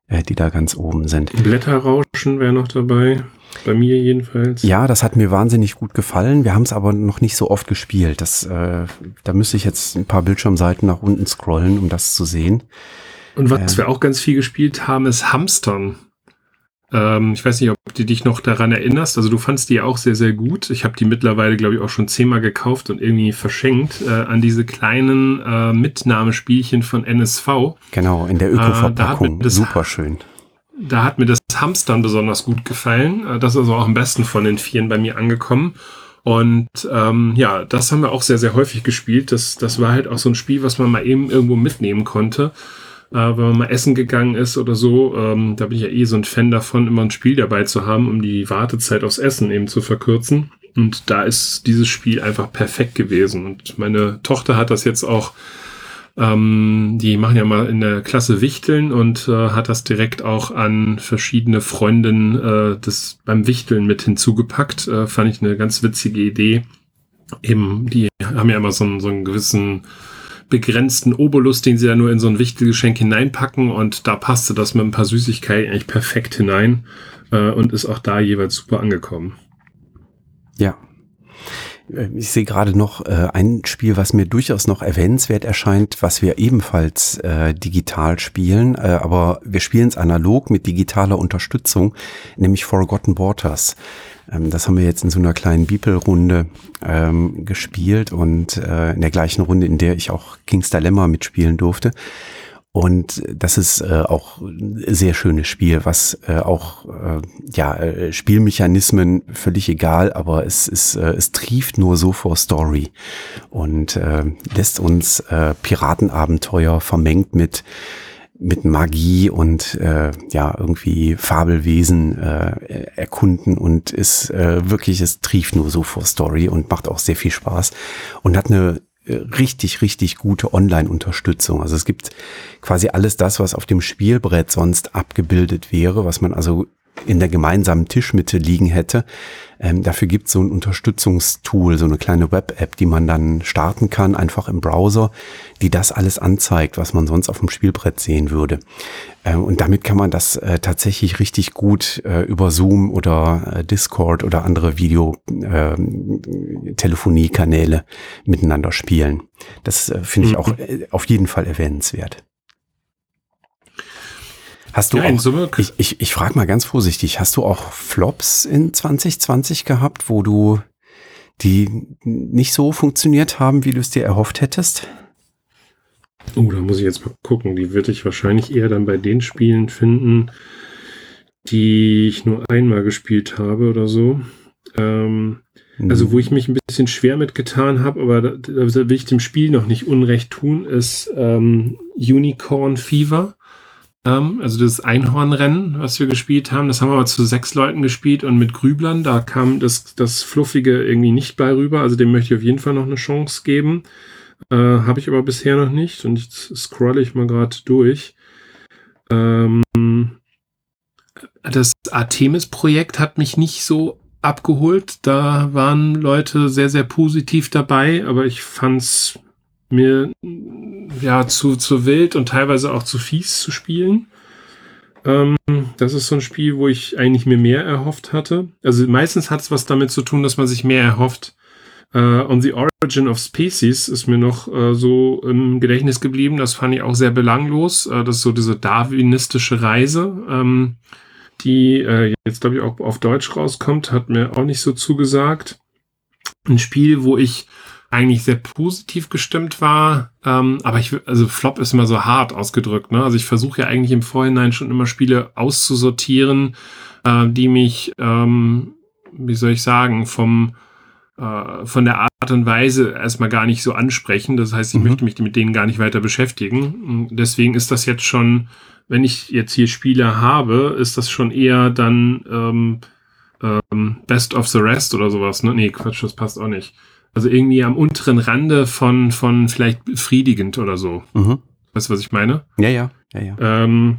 äh, die da ganz oben sind. Blätterrauschen wäre noch dabei. Bei mir jedenfalls. Ja, das hat mir wahnsinnig gut gefallen. Wir haben es aber noch nicht so oft gespielt. Das, äh, da müsste ich jetzt ein paar Bildschirmseiten nach unten scrollen, um das zu sehen. Und was äh, wir auch ganz viel gespielt haben, ist Hamstern. Ähm, ich weiß nicht, ob du dich noch daran erinnerst. Also du fandst die auch sehr, sehr gut. Ich habe die mittlerweile, glaube ich, auch schon zehnmal gekauft und irgendwie verschenkt äh, an diese kleinen äh, Mitnahmespielchen von NSV. Genau, in der Öko-Verpackung. Äh, Super schön. Da hat mir das Hamstern besonders gut gefallen. Äh, das ist also auch am besten von den Vieren bei mir angekommen. Und ähm, ja, das haben wir auch sehr, sehr häufig gespielt. Das, das war halt auch so ein Spiel, was man mal eben irgendwo mitnehmen konnte äh, wenn man mal essen gegangen ist oder so. Ähm, da bin ich ja eh so ein Fan davon, immer ein Spiel dabei zu haben, um die Wartezeit aufs Essen eben zu verkürzen. Und da ist dieses Spiel einfach perfekt gewesen. Und meine Tochter hat das jetzt auch, ähm, die machen ja mal in der Klasse Wichteln und äh, hat das direkt auch an verschiedene Freundinnen äh, das beim Wichteln mit hinzugepackt. Äh, fand ich eine ganz witzige Idee. Eben, die haben ja immer so so einen gewissen begrenzten Obolus, den sie da nur in so ein Wichtelgeschenk hineinpacken und da passte das mit ein paar Süßigkeiten eigentlich perfekt hinein äh, und ist auch da jeweils super angekommen. Ja. Äh, ich sehe gerade noch äh, ein Spiel, was mir durchaus noch erwähnenswert erscheint, was wir ebenfalls äh, digital spielen, äh, aber wir spielen es analog mit digitaler Unterstützung, nämlich Forgotten Waters. Ähm, das haben wir jetzt in so einer kleinen Bibelrunde ähm, gespielt und äh, in der gleichen Runde, in der ich auch King's Dilemma mitspielen durfte. Und das ist äh, auch ein sehr schönes Spiel, was äh, auch äh, ja äh, Spielmechanismen völlig egal, aber es ist äh, es trieft nur so vor Story und äh, lässt uns äh, Piratenabenteuer vermengt mit mit Magie und äh, ja irgendwie Fabelwesen äh, erkunden und ist äh, wirklich es trieft nur so vor Story und macht auch sehr viel Spaß und hat eine äh, richtig, richtig gute Online-Unterstützung. Also es gibt quasi alles das, was auf dem Spielbrett sonst abgebildet wäre, was man also in der gemeinsamen Tischmitte liegen hätte. Ähm, dafür gibt es so ein Unterstützungstool, so eine kleine Web-App, die man dann starten kann, einfach im Browser, die das alles anzeigt, was man sonst auf dem Spielbrett sehen würde. Ähm, und damit kann man das äh, tatsächlich richtig gut äh, über Zoom oder äh, Discord oder andere Videotelefoniekanäle ähm, miteinander spielen. Das äh, finde ich mhm. auch äh, auf jeden Fall erwähnenswert. Hast du ja, auch, Summe, ich, ich, ich frage mal ganz vorsichtig, hast du auch Flops in 2020 gehabt, wo du die nicht so funktioniert haben, wie du es dir erhofft hättest? Oh, da muss ich jetzt mal gucken. Die würde ich wahrscheinlich eher dann bei den Spielen finden, die ich nur einmal gespielt habe oder so. Ähm, mhm. Also, wo ich mich ein bisschen schwer mitgetan habe, aber da, da, will ich dem Spiel noch nicht Unrecht tun, ist ähm, Unicorn Fever. Ähm, also das Einhornrennen, was wir gespielt haben, das haben wir aber zu sechs Leuten gespielt und mit Grüblern, da kam das, das Fluffige irgendwie nicht bei rüber. Also dem möchte ich auf jeden Fall noch eine Chance geben. Äh, Habe ich aber bisher noch nicht und jetzt scrolle ich mal gerade durch. Ähm, das Artemis-Projekt hat mich nicht so abgeholt. Da waren Leute sehr, sehr positiv dabei, aber ich fand's mir ja zu, zu wild und teilweise auch zu fies zu spielen. Ähm, das ist so ein Spiel, wo ich eigentlich mir mehr erhofft hatte. Also meistens hat es was damit zu tun, dass man sich mehr erhofft. Uh, on the Origin of Species ist mir noch uh, so im Gedächtnis geblieben. Das fand ich auch sehr belanglos. Uh, das ist so diese darwinistische Reise, ähm, die jetzt, glaube ich, auch auf Deutsch rauskommt, hat mir auch nicht so zugesagt. Ein Spiel, wo ich eigentlich sehr positiv gestimmt war. Ähm, aber ich, also Flop ist immer so hart ausgedrückt. Ne? Also ich versuche ja eigentlich im Vorhinein schon immer Spiele auszusortieren, äh, die mich, ähm, wie soll ich sagen, vom äh, von der Art und Weise erstmal gar nicht so ansprechen. Das heißt, ich mhm. möchte mich mit denen gar nicht weiter beschäftigen. Deswegen ist das jetzt schon, wenn ich jetzt hier Spiele habe, ist das schon eher dann ähm, ähm, Best of the Rest oder sowas. Ne? Nee, Quatsch, das passt auch nicht. Also irgendwie am unteren Rande von, von vielleicht befriedigend oder so. Mhm. Weißt du, was ich meine? Ja, ja, ja, ja. Ähm,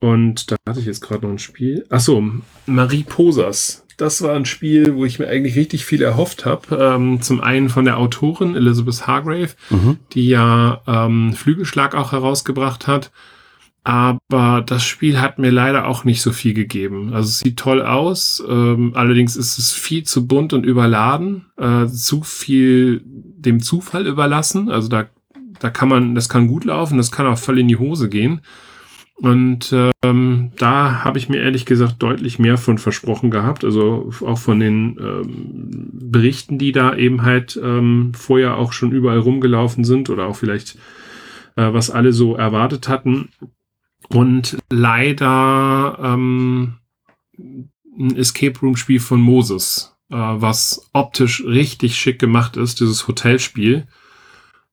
und da hatte ich jetzt gerade noch ein Spiel. Achso, Marie Posas. Das war ein Spiel, wo ich mir eigentlich richtig viel erhofft habe. Ähm, zum einen von der Autorin Elizabeth Hargrave, mhm. die ja ähm, Flügelschlag auch herausgebracht hat. Aber das Spiel hat mir leider auch nicht so viel gegeben. Also es sieht toll aus, ähm, allerdings ist es viel zu bunt und überladen, äh, zu viel dem Zufall überlassen. Also da, da kann man, das kann gut laufen, das kann auch voll in die Hose gehen. Und ähm, da habe ich mir ehrlich gesagt deutlich mehr von versprochen gehabt. Also auch von den ähm, Berichten, die da eben halt ähm, vorher auch schon überall rumgelaufen sind oder auch vielleicht äh, was alle so erwartet hatten und leider ähm, ein Escape Room Spiel von Moses, äh, was optisch richtig schick gemacht ist, dieses Hotelspiel.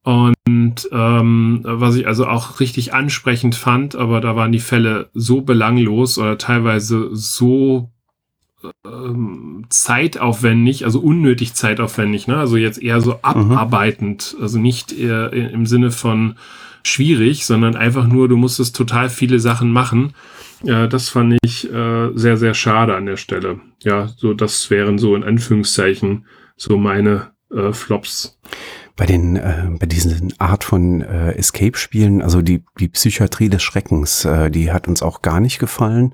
Und ähm, was ich also auch richtig ansprechend fand, aber da waren die Fälle so belanglos oder teilweise so ähm, zeitaufwendig, also unnötig zeitaufwendig, ne? Also jetzt eher so mhm. abarbeitend, also nicht eher im Sinne von schwierig, sondern einfach nur, du musstest total viele Sachen machen. Ja, das fand ich äh, sehr, sehr schade an der Stelle. Ja, so das wären so in Anführungszeichen so meine äh, Flops. Bei den, äh, bei diesen Art von äh, Escape-Spielen, also die, die Psychiatrie des Schreckens, äh, die hat uns auch gar nicht gefallen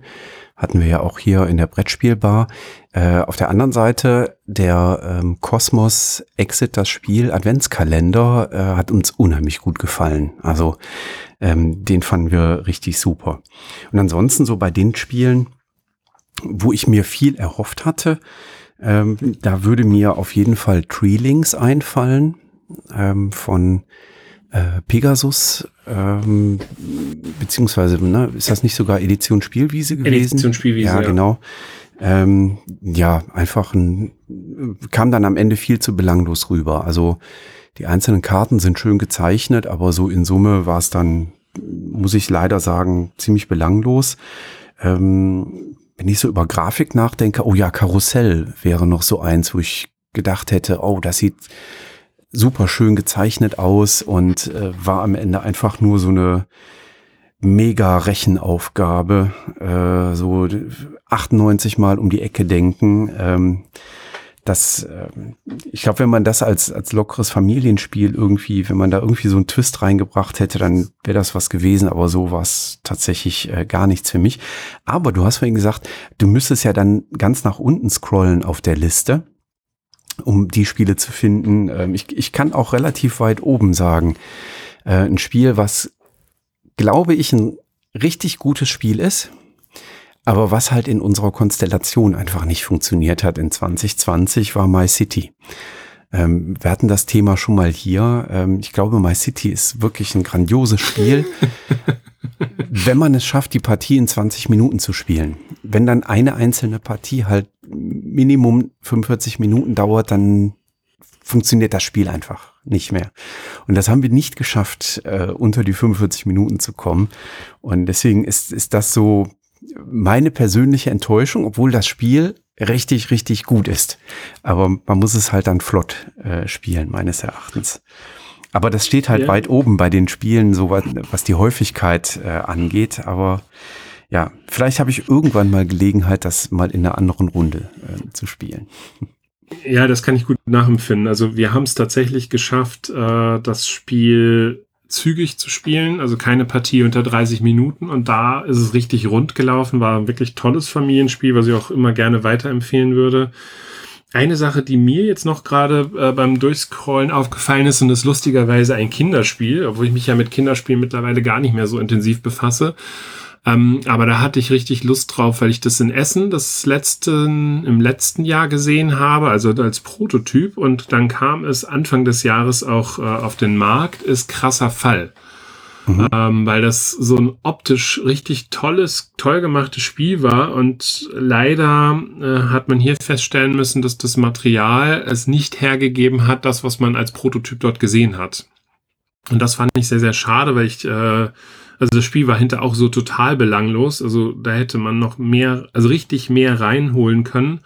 hatten wir ja auch hier in der Brettspielbar. Äh, auf der anderen Seite der ähm, Cosmos Exit das Spiel Adventskalender äh, hat uns unheimlich gut gefallen. Also ähm, den fanden wir richtig super. Und ansonsten so bei den Spielen, wo ich mir viel erhofft hatte, ähm, da würde mir auf jeden Fall Treelings einfallen ähm, von äh, Pegasus, ähm, beziehungsweise, ne, ist das nicht sogar Edition Spielwiese gewesen? Edition Spielwiese, ja. ja. genau. Ähm, ja, einfach ein, kam dann am Ende viel zu belanglos rüber. Also die einzelnen Karten sind schön gezeichnet, aber so in Summe war es dann, muss ich leider sagen, ziemlich belanglos. Ähm, wenn ich so über Grafik nachdenke, oh ja, Karussell wäre noch so eins, wo ich gedacht hätte, oh, das sieht super schön gezeichnet aus und äh, war am Ende einfach nur so eine mega Rechenaufgabe, äh, so 98 Mal um die Ecke denken. Ähm, das, äh, ich glaube, wenn man das als, als lockeres Familienspiel irgendwie, wenn man da irgendwie so einen Twist reingebracht hätte, dann wäre das was gewesen, aber so war es tatsächlich äh, gar nichts für mich. Aber du hast vorhin gesagt, du müsstest ja dann ganz nach unten scrollen auf der Liste, um die Spiele zu finden. Ähm, ich, ich kann auch relativ weit oben sagen, äh, ein Spiel, was glaube ich, ein richtig gutes Spiel ist, aber was halt in unserer Konstellation einfach nicht funktioniert hat in 2020 war My City. Ähm, wir hatten das Thema schon mal hier. Ähm, ich glaube, My City ist wirklich ein grandioses Spiel, wenn man es schafft, die Partie in 20 Minuten zu spielen. Wenn dann eine einzelne Partie halt Minimum 45 Minuten dauert, dann funktioniert das Spiel einfach nicht mehr. Und das haben wir nicht geschafft, äh, unter die 45 Minuten zu kommen. Und deswegen ist, ist das so meine persönliche Enttäuschung, obwohl das Spiel richtig, richtig gut ist. Aber man muss es halt dann flott äh, spielen, meines Erachtens. Aber das steht halt ja. weit oben bei den Spielen, so was, was die Häufigkeit äh, angeht. Aber ja, vielleicht habe ich irgendwann mal Gelegenheit, das mal in einer anderen Runde äh, zu spielen. Ja, das kann ich gut nachempfinden. Also wir haben es tatsächlich geschafft, äh, das Spiel zügig zu spielen, also keine Partie unter 30 Minuten und da ist es richtig rund gelaufen, war ein wirklich tolles Familienspiel, was ich auch immer gerne weiterempfehlen würde. Eine Sache, die mir jetzt noch gerade äh, beim Durchscrollen aufgefallen ist und ist lustigerweise ein Kinderspiel, obwohl ich mich ja mit Kinderspielen mittlerweile gar nicht mehr so intensiv befasse. Ähm, aber da hatte ich richtig Lust drauf, weil ich das in Essen das letzten, im letzten Jahr gesehen habe, also als Prototyp. Und dann kam es Anfang des Jahres auch äh, auf den Markt, ist krasser Fall. Mhm. Ähm, weil das so ein optisch richtig tolles, toll gemachtes Spiel war und leider äh, hat man hier feststellen müssen, dass das Material es nicht hergegeben hat, das, was man als Prototyp dort gesehen hat. Und das fand ich sehr, sehr schade, weil ich äh, also das Spiel war hinter auch so total belanglos. Also da hätte man noch mehr, also richtig mehr reinholen können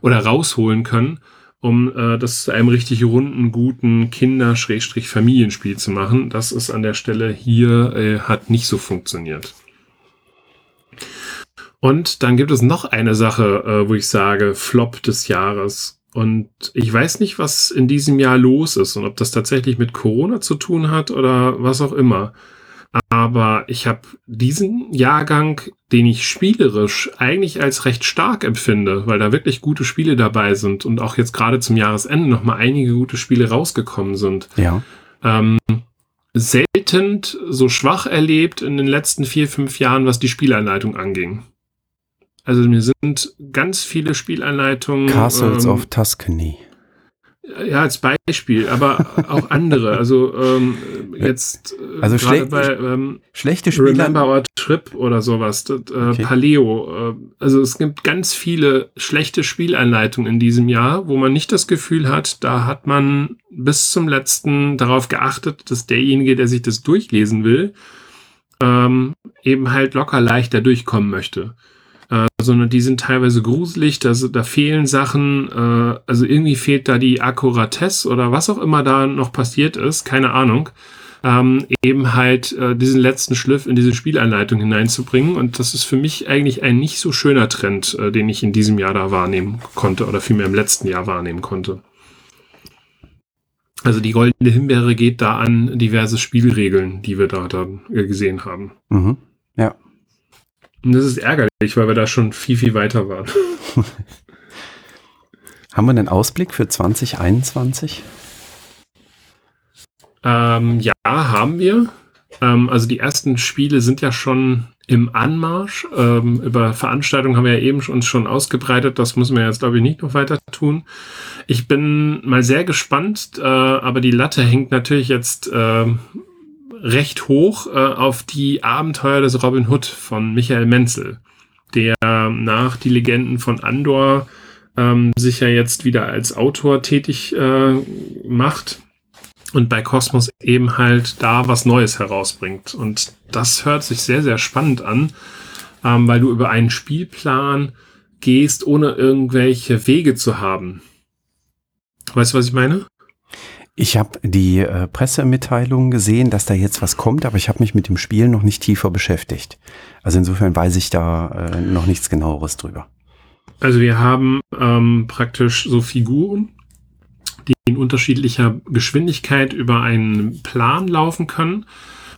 oder rausholen können, um äh, das zu einem richtig runden, guten Kinder-Familienspiel zu machen. Das ist an der Stelle hier, äh, hat nicht so funktioniert. Und dann gibt es noch eine Sache, äh, wo ich sage, Flop des Jahres. Und ich weiß nicht, was in diesem Jahr los ist und ob das tatsächlich mit Corona zu tun hat oder was auch immer. Aber ich habe diesen Jahrgang, den ich spielerisch eigentlich als recht stark empfinde, weil da wirklich gute Spiele dabei sind und auch jetzt gerade zum Jahresende noch mal einige gute Spiele rausgekommen sind. Ja. Ähm, selten so schwach erlebt in den letzten vier, fünf Jahren, was die Spielanleitung anging. Also mir sind ganz viele Spielanleitungen. Castles ähm, of Tuscany. Ja, als Beispiel, aber auch andere. Also ähm, jetzt äh, also schle bei ähm, schlechte Spiele. Remember Our Trip oder sowas, das, äh, okay. Paleo. Äh, also es gibt ganz viele schlechte Spielanleitungen in diesem Jahr, wo man nicht das Gefühl hat, da hat man bis zum letzten darauf geachtet, dass derjenige, der sich das durchlesen will, ähm, eben halt locker leichter durchkommen möchte äh, sondern die sind teilweise gruselig, da, da fehlen Sachen, äh, also irgendwie fehlt da die Akkuratesse oder was auch immer da noch passiert ist, keine Ahnung, ähm, eben halt äh, diesen letzten Schliff in diese Spielanleitung hineinzubringen. Und das ist für mich eigentlich ein nicht so schöner Trend, äh, den ich in diesem Jahr da wahrnehmen konnte oder vielmehr im letzten Jahr wahrnehmen konnte. Also die goldene Himbeere geht da an diverse Spielregeln, die wir da dann gesehen haben. Mhm. Ja. Und das ist ärgerlich, weil wir da schon viel, viel weiter waren. Haben wir einen Ausblick für 2021? Ähm, ja, haben wir. Ähm, also die ersten Spiele sind ja schon im Anmarsch. Ähm, über Veranstaltungen haben wir ja eben uns schon ausgebreitet. Das müssen wir jetzt, glaube ich, nicht noch weiter tun. Ich bin mal sehr gespannt, äh, aber die Latte hängt natürlich jetzt äh, recht hoch äh, auf die Abenteuer des Robin Hood von Michael Menzel, der nach die Legenden von Andor ähm, sich ja jetzt wieder als Autor tätig äh, macht und bei Kosmos eben halt da was Neues herausbringt. Und das hört sich sehr, sehr spannend an, ähm, weil du über einen Spielplan gehst, ohne irgendwelche Wege zu haben. Weißt du, was ich meine? Ich habe die äh, Pressemitteilung gesehen, dass da jetzt was kommt, aber ich habe mich mit dem Spiel noch nicht tiefer beschäftigt. Also insofern weiß ich da äh, noch nichts genaueres drüber. Also wir haben ähm, praktisch so Figuren, die in unterschiedlicher Geschwindigkeit über einen Plan laufen können.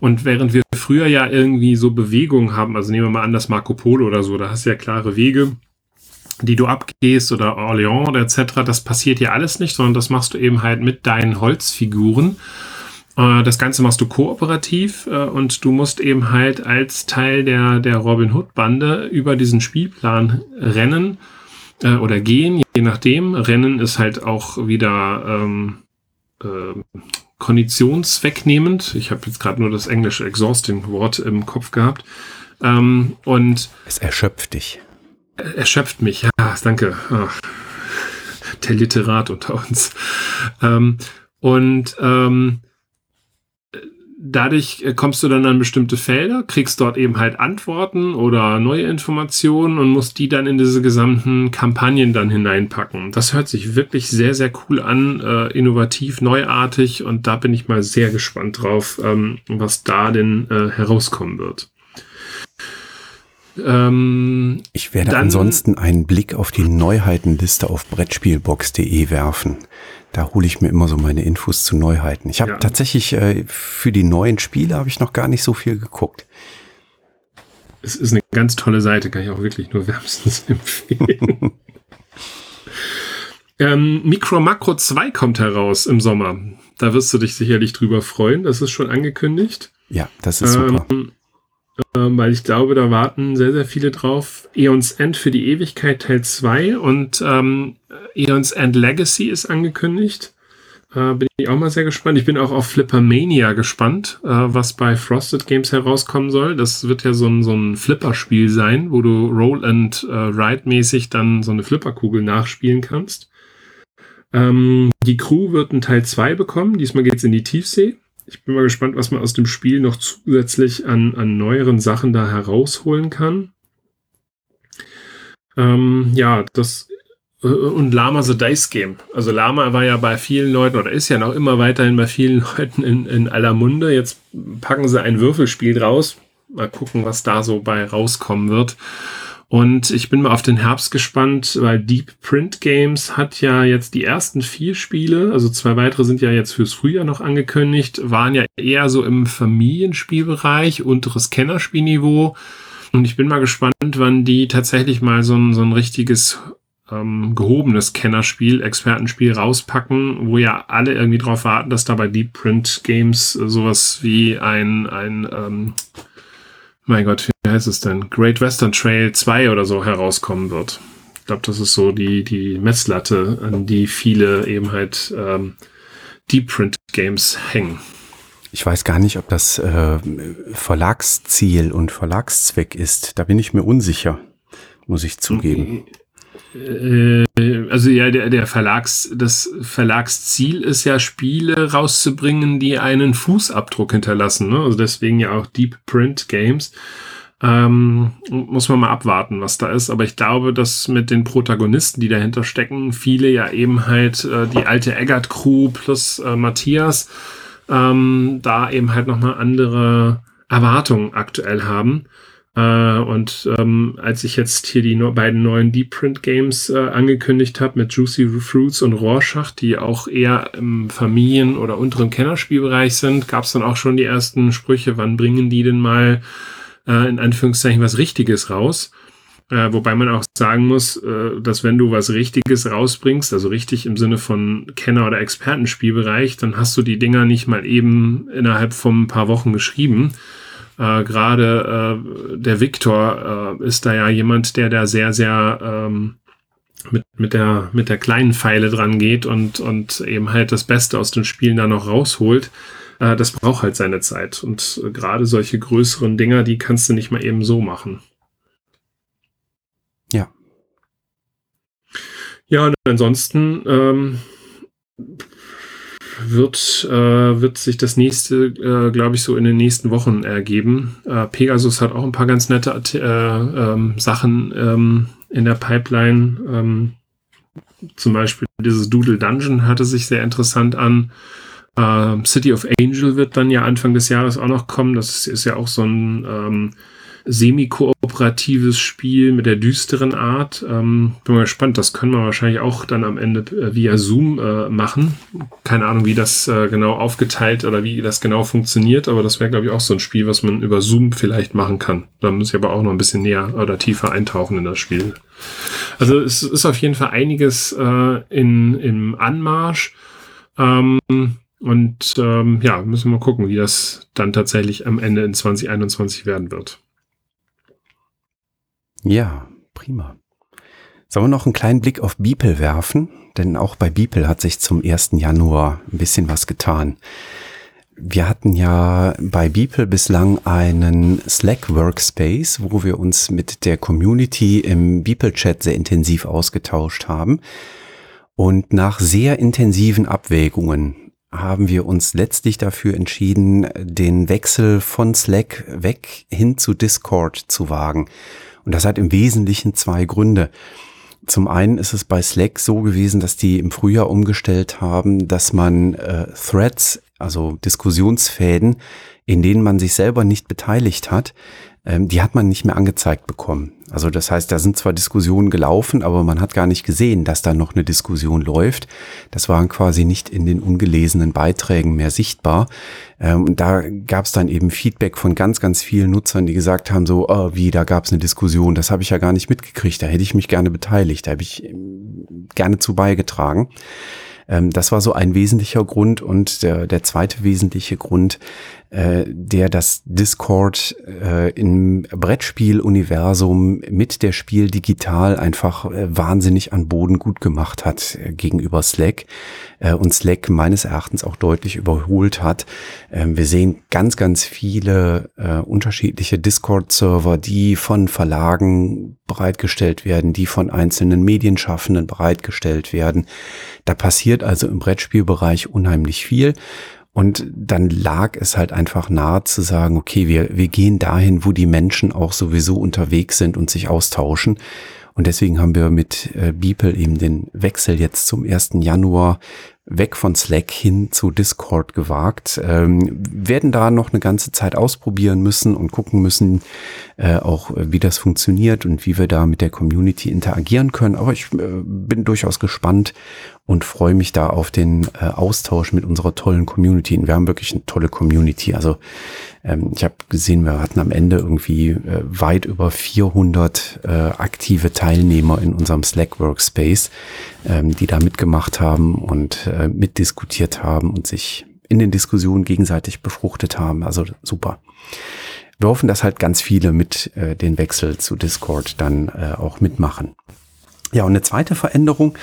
Und während wir früher ja irgendwie so Bewegungen haben, also nehmen wir mal an das Marco Polo oder so, da hast du ja klare Wege, die du abgehst oder Orléans oder etc., das passiert ja alles nicht, sondern das machst du eben halt mit deinen Holzfiguren. Äh, das Ganze machst du kooperativ äh, und du musst eben halt als Teil der, der Robin Hood Bande über diesen Spielplan rennen äh, oder gehen, je nachdem. Rennen ist halt auch wieder ähm, äh, konditionswegnehmend. Ich habe jetzt gerade nur das englische Exhausting-Wort im Kopf gehabt. Ähm, und es erschöpft dich. Erschöpft mich, ja, danke. Ach, der Literat unter uns. Ähm, und ähm, dadurch kommst du dann an bestimmte Felder, kriegst dort eben halt Antworten oder neue Informationen und musst die dann in diese gesamten Kampagnen dann hineinpacken. Das hört sich wirklich sehr, sehr cool an, äh, innovativ, neuartig und da bin ich mal sehr gespannt drauf, ähm, was da denn äh, herauskommen wird. Ähm, ich werde dann, ansonsten einen Blick auf die Neuheitenliste auf Brettspielbox.de werfen. Da hole ich mir immer so meine Infos zu Neuheiten. Ich habe ja. tatsächlich äh, für die neuen Spiele habe ich noch gar nicht so viel geguckt. Es ist eine ganz tolle Seite, kann ich auch wirklich nur wärmstens empfehlen. ähm, Micro Macro 2 kommt heraus im Sommer. Da wirst du dich sicherlich drüber freuen. Das ist schon angekündigt. Ja, das ist super. Ähm, weil ich glaube, da warten sehr, sehr viele drauf. Eons End für die Ewigkeit Teil 2 und ähm, Eons End Legacy ist angekündigt. Äh, bin ich auch mal sehr gespannt. Ich bin auch auf Flippermania gespannt, äh, was bei Frosted Games herauskommen soll. Das wird ja so ein, so ein Flipper-Spiel sein, wo du Roll and äh, Ride mäßig dann so eine Flipperkugel nachspielen kannst. Ähm, die Crew wird einen Teil 2 bekommen. Diesmal geht's in die Tiefsee ich bin mal gespannt, was man aus dem Spiel noch zusätzlich an, an neueren Sachen da herausholen kann. Ähm, ja, das äh, und Lama the Dice Game. Also Lama war ja bei vielen Leuten oder ist ja noch immer weiterhin bei vielen Leuten in, in aller Munde. Jetzt packen sie ein Würfelspiel draus. Mal gucken, was da so bei rauskommen wird. Und ich bin mal auf den Herbst gespannt, weil Deep Print Games hat ja jetzt die ersten vier Spiele, also zwei weitere sind ja jetzt fürs Frühjahr noch angekündigt, waren ja eher so im Familienspielbereich, unteres Kennerspielniveau. Und ich bin mal gespannt, wann die tatsächlich mal so ein, so ein richtiges ähm, gehobenes Kennerspiel, Expertenspiel rauspacken, wo ja alle irgendwie drauf warten, dass da bei Deep Print Games sowas wie ein, ein ähm, mein Gott, wie heißt es denn? Great Western Trail 2 oder so herauskommen wird. Ich glaube, das ist so die, die Messlatte, an die viele eben halt ähm, Deep Print Games hängen. Ich weiß gar nicht, ob das äh, Verlagsziel und Verlagszweck ist. Da bin ich mir unsicher, muss ich zugeben. Äh, also ja, der, der Verlags, das Verlagsziel ist ja, Spiele rauszubringen, die einen Fußabdruck hinterlassen. Ne? Also deswegen ja auch Deep Print Games. Ähm, muss man mal abwarten, was da ist. Aber ich glaube, dass mit den Protagonisten, die dahinter stecken, viele ja eben halt äh, die alte Eggert Crew plus äh, Matthias ähm, da eben halt nochmal andere Erwartungen aktuell haben. Äh, und ähm, als ich jetzt hier die no beiden neuen Deep Print Games äh, angekündigt habe mit Juicy Fruits und Rorschach, die auch eher im Familien- oder unteren Kennerspielbereich sind, gab es dann auch schon die ersten Sprüche, wann bringen die denn mal äh, in Anführungszeichen was Richtiges raus? Äh, wobei man auch sagen muss, äh, dass wenn du was Richtiges rausbringst, also richtig im Sinne von Kenner- oder Expertenspielbereich, dann hast du die Dinger nicht mal eben innerhalb von ein paar Wochen geschrieben, äh, Gerade äh, der Victor äh, ist da ja jemand, der da sehr, sehr ähm, mit, mit, der, mit der kleinen Pfeile dran geht und, und eben halt das Beste aus den Spielen da noch rausholt. Äh, das braucht halt seine Zeit. Und äh, gerade solche größeren Dinger, die kannst du nicht mal eben so machen. Ja. Ja, und ansonsten ähm, wird, äh, wird sich das nächste, äh, glaube ich, so in den nächsten Wochen ergeben. Äh, Pegasus hat auch ein paar ganz nette äh, ähm, Sachen ähm, in der Pipeline. Ähm, zum Beispiel dieses Doodle Dungeon hatte sich sehr interessant an. Ähm, City of Angel wird dann ja Anfang des Jahres auch noch kommen. Das ist ja auch so ein ähm, semi-kooperatives Spiel mit der düsteren Art. Ähm, bin mal gespannt, das können wir wahrscheinlich auch dann am Ende äh, via Zoom äh, machen. Keine Ahnung, wie das äh, genau aufgeteilt oder wie das genau funktioniert, aber das wäre, glaube ich, auch so ein Spiel, was man über Zoom vielleicht machen kann. Da muss ich aber auch noch ein bisschen näher oder tiefer eintauchen in das Spiel. Also es ist auf jeden Fall einiges äh, in, im Anmarsch. Ähm, und ähm, ja, müssen wir mal gucken, wie das dann tatsächlich am Ende in 2021 werden wird. Ja, prima. Sollen wir noch einen kleinen Blick auf Beeple werfen? Denn auch bei Beeple hat sich zum 1. Januar ein bisschen was getan. Wir hatten ja bei Beeple bislang einen Slack Workspace, wo wir uns mit der Community im Beeple Chat sehr intensiv ausgetauscht haben. Und nach sehr intensiven Abwägungen haben wir uns letztlich dafür entschieden, den Wechsel von Slack weg hin zu Discord zu wagen. Und das hat im Wesentlichen zwei Gründe. Zum einen ist es bei Slack so gewesen, dass die im Frühjahr umgestellt haben, dass man äh, Threads, also Diskussionsfäden, in denen man sich selber nicht beteiligt hat, ähm, die hat man nicht mehr angezeigt bekommen. Also das heißt, da sind zwar Diskussionen gelaufen, aber man hat gar nicht gesehen, dass da noch eine Diskussion läuft. Das waren quasi nicht in den ungelesenen Beiträgen mehr sichtbar. Ähm, und da gab es dann eben Feedback von ganz, ganz vielen Nutzern, die gesagt haben, so, oh, wie, da gab es eine Diskussion, das habe ich ja gar nicht mitgekriegt, da hätte ich mich gerne beteiligt, da habe ich ähm, gerne zu beigetragen. Das war so ein wesentlicher Grund. Und der, der zweite wesentliche Grund, äh, der das Discord äh, im Brettspiel-Universum mit der Spiel digital einfach äh, wahnsinnig an Boden gut gemacht hat äh, gegenüber Slack äh, und Slack meines Erachtens auch deutlich überholt hat. Ähm, wir sehen ganz, ganz viele äh, unterschiedliche Discord-Server, die von Verlagen bereitgestellt werden, die von einzelnen Medienschaffenden bereitgestellt werden. Da passiert also im Brettspielbereich unheimlich viel. Und dann lag es halt einfach nahe zu sagen, okay, wir, wir gehen dahin, wo die Menschen auch sowieso unterwegs sind und sich austauschen. Und deswegen haben wir mit äh, Beeple eben den Wechsel jetzt zum 1. Januar weg von Slack hin zu Discord gewagt. Ähm, werden da noch eine ganze Zeit ausprobieren müssen und gucken müssen, äh, auch wie das funktioniert und wie wir da mit der Community interagieren können. Aber ich äh, bin durchaus gespannt und freue mich da auf den äh, Austausch mit unserer tollen Community. Und wir haben wirklich eine tolle Community. Also ähm, ich habe gesehen, wir hatten am Ende irgendwie äh, weit über 400 äh, aktive Teilnehmer in unserem Slack Workspace, ähm, die da mitgemacht haben und äh, mitdiskutiert haben und sich in den Diskussionen gegenseitig befruchtet haben. Also super. Wir hoffen, dass halt ganz viele mit äh, den Wechsel zu Discord dann äh, auch mitmachen. Ja, und eine zweite Veränderung,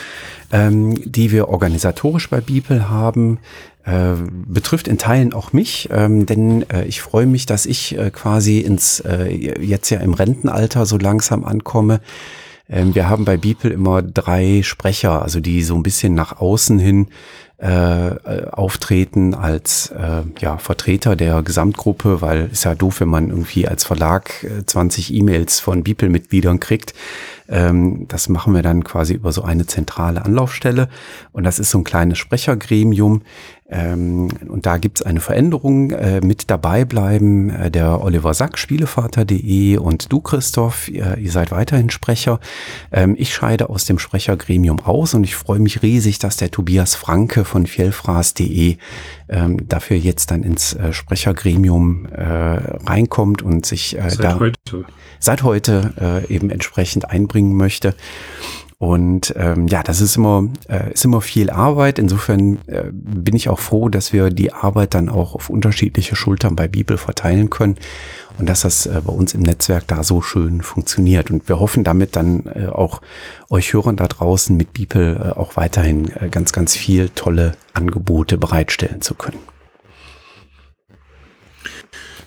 ähm, die wir organisatorisch bei Beeple haben, äh, betrifft in Teilen auch mich, ähm, denn äh, ich freue mich, dass ich äh, quasi ins äh, jetzt ja im Rentenalter so langsam ankomme. Ähm, wir haben bei Beeple immer drei Sprecher, also die so ein bisschen nach außen hin äh, auftreten als äh, ja, Vertreter der Gesamtgruppe, weil ist ja doof, wenn man irgendwie als Verlag äh, 20 E-Mails von Beeple-Mitgliedern kriegt. Ähm, das machen wir dann quasi über so eine zentrale Anlaufstelle und das ist so ein kleines Sprechergremium, ähm, und da gibt's eine Veränderung. Äh, mit dabei bleiben äh, der Oliver Sack, Spielevater.de und du, Christoph, ihr, ihr seid weiterhin Sprecher. Ähm, ich scheide aus dem Sprechergremium aus und ich freue mich riesig, dass der Tobias Franke von Fjellfraß.de ähm, dafür jetzt dann ins äh, Sprechergremium äh, reinkommt und sich äh, seit da heute. seit heute äh, eben entsprechend einbringen möchte. Und ähm, ja, das ist immer, äh, ist immer viel Arbeit. Insofern äh, bin ich auch froh, dass wir die Arbeit dann auch auf unterschiedliche Schultern bei Bibel verteilen können und dass das äh, bei uns im Netzwerk da so schön funktioniert. Und wir hoffen damit dann äh, auch euch Hörern da draußen mit Bibel äh, auch weiterhin äh, ganz, ganz viel tolle Angebote bereitstellen zu können.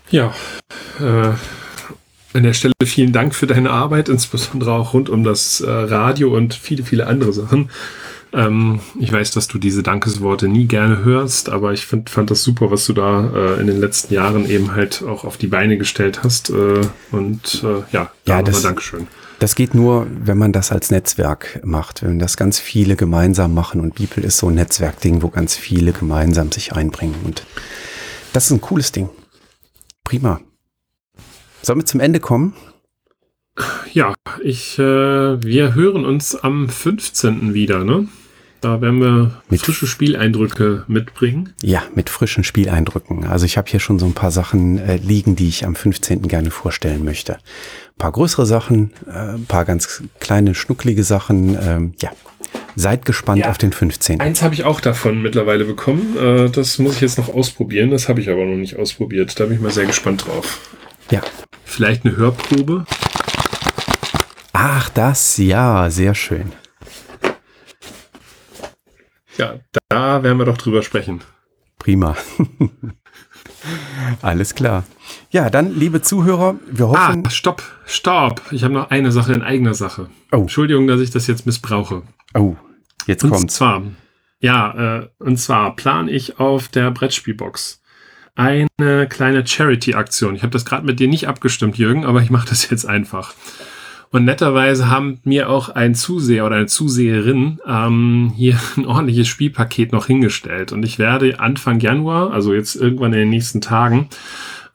Ja, äh, an der Stelle vielen Dank für deine Arbeit, insbesondere auch rund um das äh, Radio und viele, viele andere Sachen. Ähm, ich weiß, dass du diese Dankesworte nie gerne hörst, aber ich find, fand das super, was du da äh, in den letzten Jahren eben halt auch auf die Beine gestellt hast. Äh, und äh, ja, ja das, Dankeschön. Das geht nur, wenn man das als Netzwerk macht, wenn das ganz viele gemeinsam machen. Und Bibel ist so ein Netzwerkding, wo ganz viele gemeinsam sich einbringen. Und das ist ein cooles Ding. Prima. Sollen wir zum Ende kommen? Ja, ich, äh, wir hören uns am 15. wieder, ne? Da werden wir mit frische Spieleindrücke mitbringen. Ja, mit frischen Spieleindrücken. Also ich habe hier schon so ein paar Sachen äh, liegen, die ich am 15. gerne vorstellen möchte. Ein paar größere Sachen, äh, ein paar ganz kleine, schnucklige Sachen. Ähm, ja, seid gespannt ja, auf den 15. Eins habe ich auch davon mittlerweile bekommen. Äh, das muss ich jetzt noch ausprobieren. Das habe ich aber noch nicht ausprobiert. Da bin ich mal sehr gespannt drauf. Ja. Vielleicht eine Hörprobe. Ach, das, ja, sehr schön. Ja, da werden wir doch drüber sprechen. Prima. Alles klar. Ja, dann, liebe Zuhörer, wir hoffen. Ah, stopp, stopp. Ich habe noch eine Sache in eigener Sache. Oh. Entschuldigung, dass ich das jetzt missbrauche. Oh, jetzt und kommt's. Und zwar, ja, äh, und zwar plane ich auf der Brettspielbox eine kleine Charity-Aktion. Ich habe das gerade mit dir nicht abgestimmt, Jürgen, aber ich mache das jetzt einfach. Und netterweise haben mir auch ein Zuseher oder eine Zuseherin ähm, hier ein ordentliches Spielpaket noch hingestellt. Und ich werde Anfang Januar, also jetzt irgendwann in den nächsten Tagen,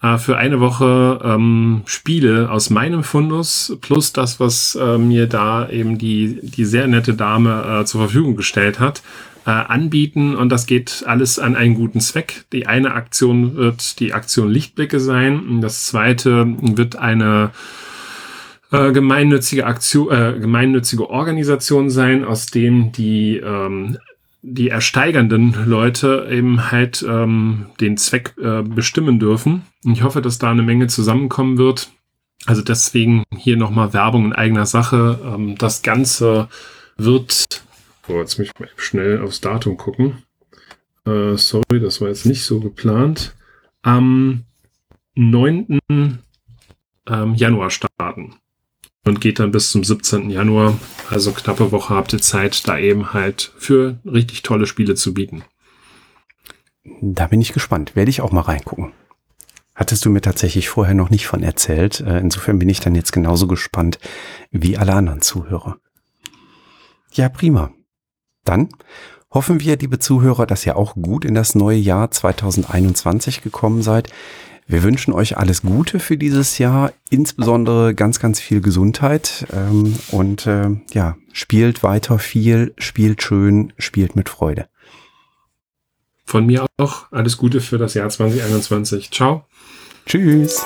äh, für eine Woche ähm, Spiele aus meinem Fundus plus das, was äh, mir da eben die, die sehr nette Dame äh, zur Verfügung gestellt hat, äh, anbieten und das geht alles an einen guten Zweck. Die eine Aktion wird die Aktion Lichtblicke sein. Das zweite wird eine äh, gemeinnützige Aktion, äh, gemeinnützige Organisation sein, aus dem die ähm, die ersteigernden Leute eben halt ähm, den Zweck äh, bestimmen dürfen. Und ich hoffe, dass da eine Menge zusammenkommen wird. Also deswegen hier nochmal Werbung in eigener Sache. Ähm, das Ganze wird, oh, jetzt muss ich mal schnell aufs Datum gucken. Äh, sorry, das war jetzt nicht so geplant. Am 9. Ähm, Januar starten und geht dann bis zum 17. Januar. Also knappe Woche habt ihr Zeit, da eben halt für richtig tolle Spiele zu bieten. Da bin ich gespannt. Werde ich auch mal reingucken. Hattest du mir tatsächlich vorher noch nicht von erzählt. Äh, insofern bin ich dann jetzt genauso gespannt wie alle anderen Zuhörer. Ja, prima. Dann hoffen wir, liebe Zuhörer, dass ihr auch gut in das neue Jahr 2021 gekommen seid. Wir wünschen euch alles Gute für dieses Jahr, insbesondere ganz, ganz viel Gesundheit ähm, und äh, ja, spielt weiter viel, spielt schön, spielt mit Freude. Von mir auch alles Gute für das Jahr 2021. Ciao. Tschüss.